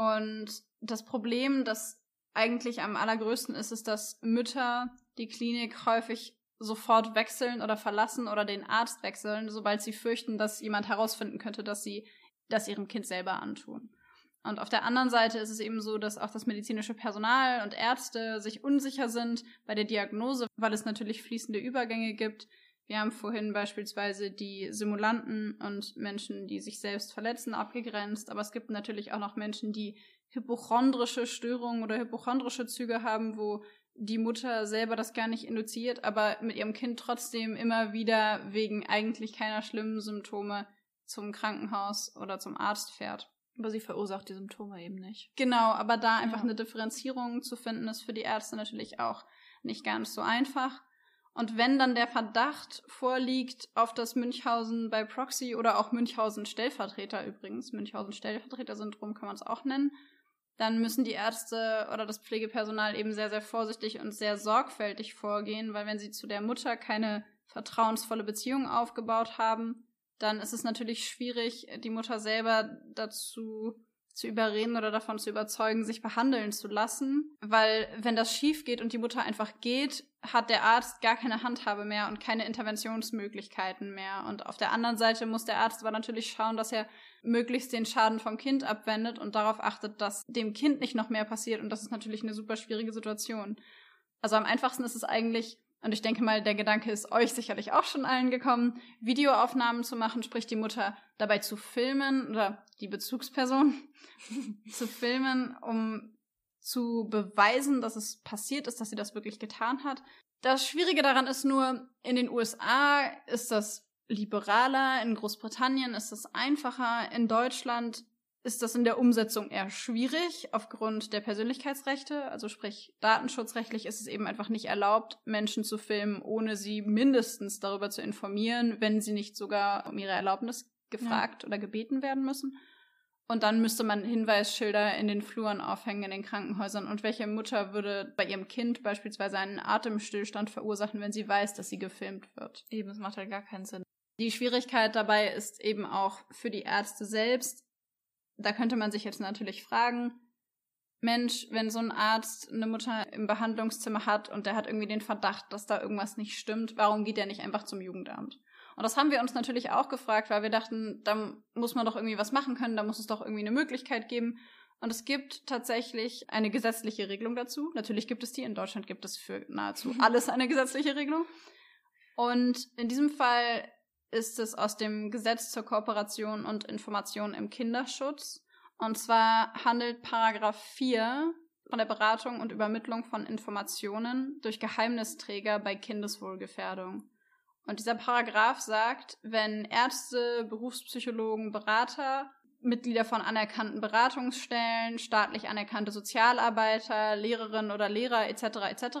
Speaker 1: Und das Problem, das eigentlich am allergrößten ist, ist, dass Mütter die Klinik häufig sofort wechseln oder verlassen oder den Arzt wechseln, sobald sie fürchten, dass jemand herausfinden könnte, dass sie das ihrem Kind selber antun. Und auf der anderen Seite ist es eben so, dass auch das medizinische Personal und Ärzte sich unsicher sind bei der Diagnose, weil es natürlich fließende Übergänge gibt. Wir haben vorhin beispielsweise die Simulanten und Menschen, die sich selbst verletzen, abgegrenzt. Aber es gibt natürlich auch noch Menschen, die hypochondrische Störungen oder hypochondrische Züge haben, wo die Mutter selber das gar nicht induziert, aber mit ihrem Kind trotzdem immer wieder wegen eigentlich keiner schlimmen Symptome zum Krankenhaus oder zum Arzt fährt.
Speaker 2: Aber sie verursacht die Symptome eben nicht.
Speaker 1: Genau, aber da einfach
Speaker 2: Ja.
Speaker 1: eine Differenzierung zu finden, ist für die Ärzte natürlich auch nicht ganz so einfach. Und wenn dann der Verdacht vorliegt auf das Münchhausen bei Proxy oder auch Münchhausen Stellvertreter übrigens, Münchhausen Stellvertreter-Syndrom kann man es auch nennen, dann müssen die Ärzte oder das Pflegepersonal eben sehr, sehr vorsichtig und sehr sorgfältig vorgehen, weil wenn sie zu der Mutter keine vertrauensvolle Beziehung aufgebaut haben, dann ist es natürlich schwierig, die Mutter selber dazu zu überreden oder davon zu überzeugen, sich behandeln zu lassen. Weil wenn das schief geht und die Mutter einfach geht, hat der Arzt gar keine Handhabe mehr und keine Interventionsmöglichkeiten mehr. Und auf der anderen Seite muss der Arzt aber natürlich schauen, dass er möglichst den Schaden vom Kind abwendet und darauf achtet, dass dem Kind nicht noch mehr passiert. Und das ist natürlich eine super schwierige Situation. Also am einfachsten ist es eigentlich, und ich denke mal, der Gedanke ist euch sicherlich auch schon allen gekommen, Videoaufnahmen zu machen, sprich die Mutter dabei zu filmen oder die Bezugsperson zu filmen, um zu beweisen, dass es passiert ist, dass sie das wirklich getan hat. Das Schwierige daran ist nur, in den USA ist das liberaler, in Großbritannien ist das einfacher, in Deutschland ist das in der Umsetzung eher schwierig aufgrund der Persönlichkeitsrechte. Also sprich, datenschutzrechtlich ist es eben einfach nicht erlaubt, Menschen zu filmen, ohne sie mindestens darüber zu informieren, wenn sie nicht sogar um ihre Erlaubnis gefragt ja. oder gebeten werden müssen. Und dann müsste man Hinweisschilder in den Fluren aufhängen in den Krankenhäusern. Und welche Mutter würde bei ihrem Kind beispielsweise einen Atemstillstand verursachen, wenn sie weiß, dass sie gefilmt wird?
Speaker 2: Eben, das macht halt gar keinen Sinn.
Speaker 1: Die Schwierigkeit dabei ist eben auch für die Ärzte selbst. Da könnte man sich jetzt natürlich fragen, Mensch, wenn so ein Arzt eine Mutter im Behandlungszimmer hat und der hat irgendwie den Verdacht, dass da irgendwas nicht stimmt, warum geht der nicht einfach zum Jugendamt? Und das haben wir uns natürlich auch gefragt, weil wir dachten, da muss man doch irgendwie was machen können, da muss es doch irgendwie eine Möglichkeit geben. Und es gibt tatsächlich eine gesetzliche Regelung dazu. Natürlich gibt es die. In Deutschland gibt es für nahezu alles eine gesetzliche Regelung. Und in diesem Fall ist es aus dem Gesetz zur Kooperation und Information im Kinderschutz. Und zwar handelt Paragraph 4 von der Beratung und Übermittlung von Informationen durch Geheimnisträger bei Kindeswohlgefährdung. Und dieser Paragraph sagt, wenn Ärzte, Berufspsychologen, Berater, Mitglieder von anerkannten Beratungsstellen, staatlich anerkannte Sozialarbeiter, Lehrerinnen oder Lehrer etc. etc.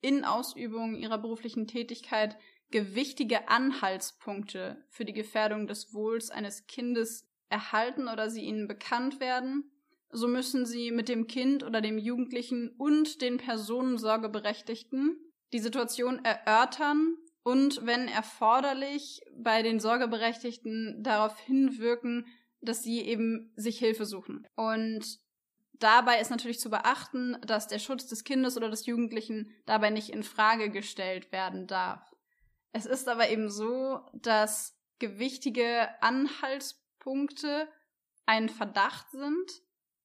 Speaker 1: in Ausübung ihrer beruflichen Tätigkeit gewichtige Anhaltspunkte für die Gefährdung des Wohls eines Kindes erhalten oder sie ihnen bekannt werden, so müssen sie mit dem Kind oder dem Jugendlichen und den Personensorgeberechtigten die Situation erörtern und, wenn erforderlich, bei den Sorgeberechtigten darauf hinwirken, dass sie eben sich Hilfe suchen. Und dabei ist natürlich zu beachten, dass der Schutz des Kindes oder des Jugendlichen dabei nicht in Frage gestellt werden darf. Es ist aber eben so, dass gewichtige Anhaltspunkte ein Verdacht sind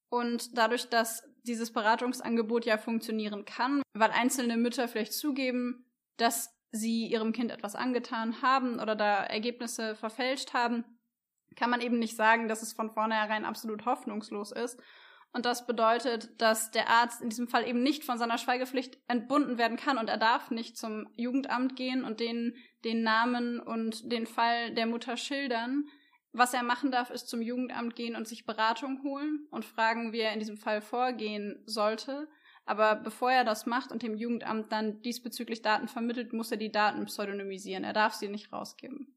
Speaker 1: und dadurch, dass dieses Beratungsangebot ja funktionieren kann, weil einzelne Mütter vielleicht zugeben, dass sie ihrem Kind etwas angetan haben oder da Ergebnisse verfälscht haben, kann man eben nicht sagen, dass es von vornherein absolut hoffnungslos ist. Und das bedeutet, dass der Arzt in diesem Fall eben nicht von seiner Schweigepflicht entbunden werden kann und er darf nicht zum Jugendamt gehen und denen den Namen und den Fall der Mutter schildern. Was er machen darf, ist zum Jugendamt gehen und sich Beratung holen und fragen, wie er in diesem Fall vorgehen sollte. Aber bevor er das macht und dem Jugendamt dann diesbezüglich Daten vermittelt, muss er die Daten pseudonymisieren. Er darf sie nicht rausgeben.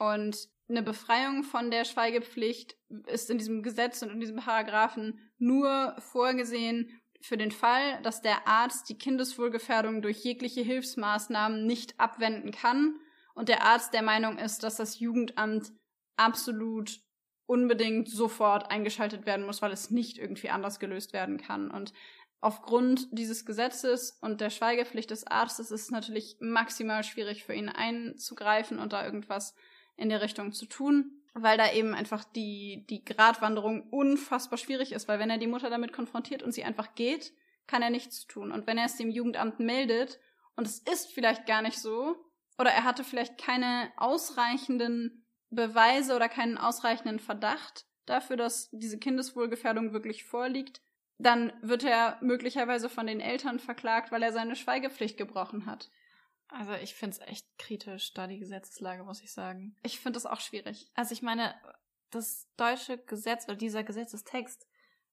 Speaker 1: Und eine Befreiung von der Schweigepflicht ist in diesem Gesetz und in diesem Paragraphen nur vorgesehen für den Fall, dass der Arzt die Kindeswohlgefährdung durch jegliche Hilfsmaßnahmen nicht abwenden kann und der Arzt der Meinung ist, dass das Jugendamt absolut unbedingt sofort eingeschaltet werden muss, weil es nicht irgendwie anders gelöst werden kann. Und aufgrund dieses Gesetzes und der Schweigepflicht des Arztes ist es natürlich maximal schwierig für ihn einzugreifen und da irgendwas in der Richtung zu tun, weil da eben einfach die, die Gratwanderung unfassbar schwierig ist, weil wenn er die Mutter damit konfrontiert und sie einfach geht, kann er nichts tun. Und wenn er es dem Jugendamt meldet und es ist vielleicht gar nicht so, oder er hatte vielleicht keine ausreichenden Beweise oder keinen ausreichenden Verdacht dafür, dass diese Kindeswohlgefährdung wirklich vorliegt, dann wird er möglicherweise von den Eltern verklagt, weil er seine Schweigepflicht gebrochen hat.
Speaker 2: Also ich finde es echt kritisch, da die Gesetzeslage, muss ich sagen.
Speaker 1: Ich finde es auch schwierig.
Speaker 2: Also ich meine, das deutsche Gesetz oder dieser Gesetzestext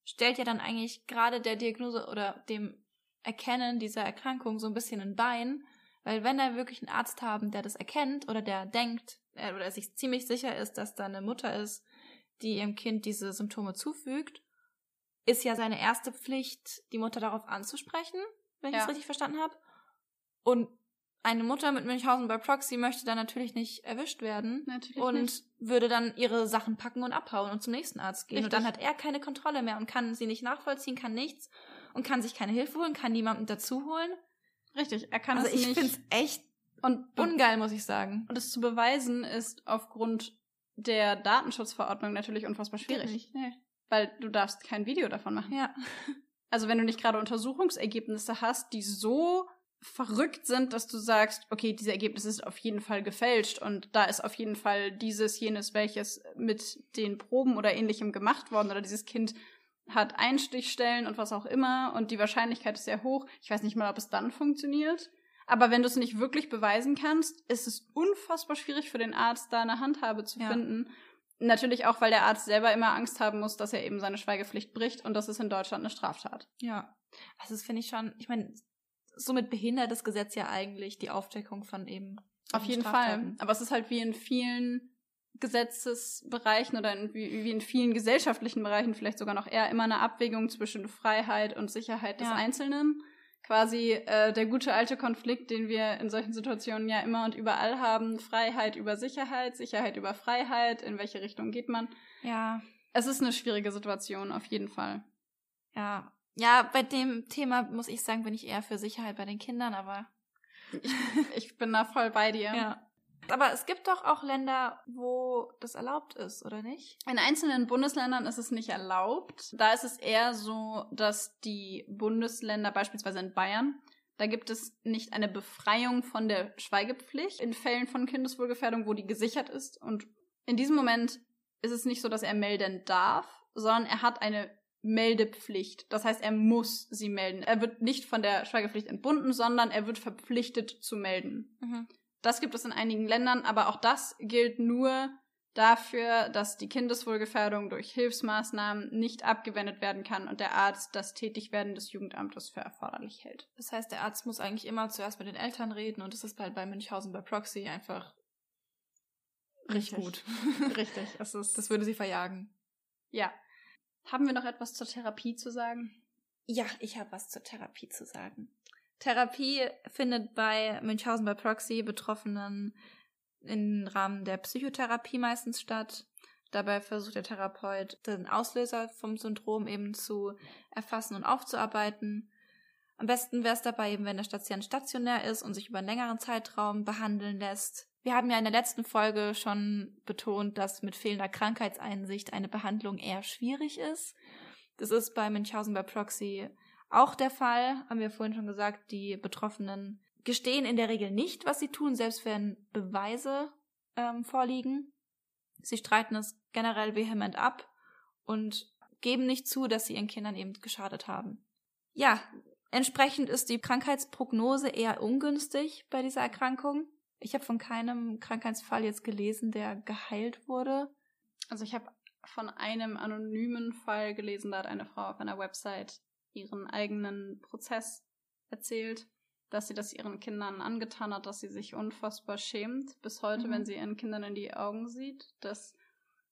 Speaker 2: stellt ja dann eigentlich gerade der Diagnose oder dem Erkennen dieser Erkrankung so ein bisschen ein Bein, weil wenn er wirklich einen Arzt haben, der das erkennt oder der denkt äh, oder sich ziemlich sicher ist, dass da eine Mutter ist, die ihrem Kind diese Symptome zufügt ist ja seine erste Pflicht, die Mutter darauf anzusprechen, wenn ich es richtig verstanden habe. Und eine Mutter mit Münchhausen bei Proxy möchte dann natürlich nicht erwischt werden
Speaker 1: natürlich
Speaker 2: und
Speaker 1: nicht.
Speaker 2: würde dann ihre Sachen packen und abhauen und zum nächsten Arzt gehen.
Speaker 1: Richtig.
Speaker 2: Und dann hat er keine Kontrolle mehr und kann sie nicht nachvollziehen, kann nichts und kann sich keine Hilfe holen, kann niemanden dazu holen.
Speaker 1: Richtig, er kann
Speaker 2: Also
Speaker 1: es
Speaker 2: ich
Speaker 1: nicht.
Speaker 2: finde es echt
Speaker 1: und,
Speaker 2: ungeil, muss ich sagen.
Speaker 1: und es zu beweisen ist aufgrund der Datenschutzverordnung natürlich unfassbar schwierig. Nee. Weil du darfst kein Video davon machen.
Speaker 2: Ja.
Speaker 1: Also wenn du nicht gerade Untersuchungsergebnisse hast, die so verrückt sind, dass du sagst, okay, diese Ergebnisse sind auf jeden Fall gefälscht und da ist auf jeden Fall dieses, jenes, welches mit den Proben oder ähnlichem gemacht worden oder dieses Kind hat Einstichstellen und was auch immer und die Wahrscheinlichkeit ist sehr hoch. Ich weiß nicht mal, ob es dann funktioniert. Aber wenn du es nicht wirklich beweisen kannst, ist es unfassbar schwierig für den Arzt, da eine Handhabe zu
Speaker 2: Ja.
Speaker 1: finden. Natürlich auch, weil der Arzt selber immer Angst haben muss, dass er eben seine Schweigepflicht bricht und das ist in Deutschland eine Straftat.
Speaker 2: Ja. Also das finde ich schon, ich meine, somit behindert das Gesetz ja eigentlich die Aufdeckung von eben
Speaker 1: Auf jeden Fall. Aber es ist halt wie in vielen Gesetzesbereichen oder in, wie, wie in vielen gesellschaftlichen Bereichen vielleicht sogar noch eher immer eine Abwägung zwischen Freiheit und Sicherheit des
Speaker 2: Ja.
Speaker 1: Einzelnen. Quasi äh, der gute alte Konflikt, den wir in solchen Situationen ja immer und überall haben. Freiheit über Sicherheit, Sicherheit über Freiheit. In welche Richtung geht man?
Speaker 2: Ja,
Speaker 1: Es ist eine schwierige Situation, auf jeden Fall.
Speaker 2: ja. Ja, bei dem Thema muss ich sagen, bin ich eher für Sicherheit bei den Kindern, aber
Speaker 1: Ich bin da voll bei dir.
Speaker 2: ja. Aber es gibt doch auch Länder, wo das erlaubt ist, oder nicht?
Speaker 1: In einzelnen Bundesländern ist es nicht erlaubt. Da ist es eher so, dass die Bundesländer, beispielsweise in Bayern, da gibt es nicht eine Befreiung von der Schweigepflicht in Fällen von Kindeswohlgefährdung, wo die gesichert ist. Und in diesem Moment ist es nicht so, dass er melden darf, sondern er hat eine Meldepflicht. Das heißt, er muss sie melden. Er wird nicht von der Schweigepflicht entbunden, sondern er wird verpflichtet zu melden.
Speaker 2: Mhm.
Speaker 1: Das gibt es in einigen Ländern, aber auch das gilt nur dafür, dass die Kindeswohlgefährdung durch Hilfsmaßnahmen nicht abgewendet werden kann und der Arzt das Tätigwerden des Jugendamtes für erforderlich hält.
Speaker 2: Das heißt, der Arzt muss eigentlich immer zuerst mit den Eltern reden und das ist halt bei Münchhausen bei Proxy einfach richtig gut.
Speaker 1: Richtig, es ist
Speaker 2: Das würde sie verjagen.
Speaker 1: ja. Haben wir noch etwas zur Therapie zu sagen?
Speaker 2: Ja, ich habe was zur Therapie zu sagen. Therapie findet bei Münchhausen bei Proxy Betroffenen im Rahmen der Psychotherapie meistens statt. Dabei versucht der Therapeut, den Auslöser vom Syndrom eben zu erfassen und aufzuarbeiten. Am besten wäre es dabei eben, wenn der Patient stationär ist und sich über einen längeren Zeitraum behandeln lässt. Wir haben ja in der letzten Folge schon betont, dass mit fehlender Krankheitseinsicht eine Behandlung eher schwierig ist. Das ist bei Münchhausen bei Proxy auch der Fall, haben wir vorhin schon gesagt, die Betroffenen gestehen in der Regel nicht, was sie tun, selbst wenn Beweise ähm, vorliegen. Sie streiten es generell vehement ab und geben nicht zu, dass sie ihren Kindern eben geschadet haben. Ja, entsprechend ist die Krankheitsprognose eher ungünstig bei dieser Erkrankung. Ich habe von keinem Krankheitsfall jetzt gelesen, der geheilt wurde.
Speaker 1: Also ich habe von einem anonymen Fall gelesen, da hat eine Frau auf einer Website ihren eigenen Prozess erzählt, dass sie das ihren Kindern angetan hat, dass sie sich unfassbar schämt, bis heute,
Speaker 2: Mhm.
Speaker 1: wenn sie ihren Kindern in die Augen sieht, dass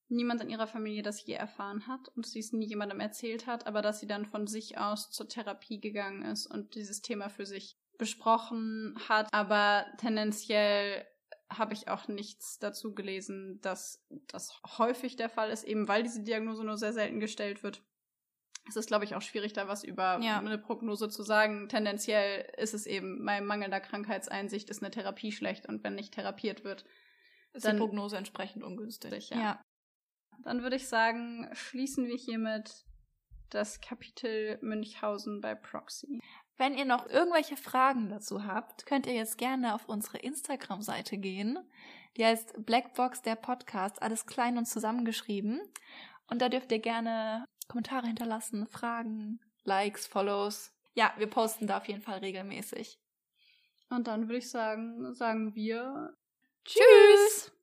Speaker 1: niemand in ihrer Familie das je erfahren hat und sie es nie jemandem erzählt hat, aber dass sie dann von sich aus zur Therapie gegangen ist und dieses Thema für sich besprochen hat. Aber tendenziell habe ich auch nichts dazu gelesen, dass das häufig der Fall ist, eben weil diese Diagnose nur sehr selten gestellt wird. Es ist, glaube ich, auch schwierig, da was über
Speaker 2: Ja.
Speaker 1: eine Prognose zu sagen. Tendenziell ist es eben, bei mangelnder Krankheitseinsicht ist eine Therapie schlecht und wenn nicht therapiert wird,
Speaker 2: Ist
Speaker 1: Dann-
Speaker 2: die Prognose entsprechend ungünstig.
Speaker 1: Richtig, ja. dann würde ich sagen, schließen wir hiermit das Kapitel Münchhausen bei Proxy.
Speaker 2: Wenn ihr noch irgendwelche Fragen dazu habt, könnt ihr jetzt gerne auf unsere Instagram-Seite gehen. Die heißt Blackbox der Podcast, alles klein und zusammengeschrieben. Und da dürft ihr gerne Kommentare hinterlassen, Fragen, Likes, Follows. Ja, wir posten da auf jeden Fall regelmäßig.
Speaker 1: Und dann würde ich sagen, sagen wir
Speaker 2: Tschüss!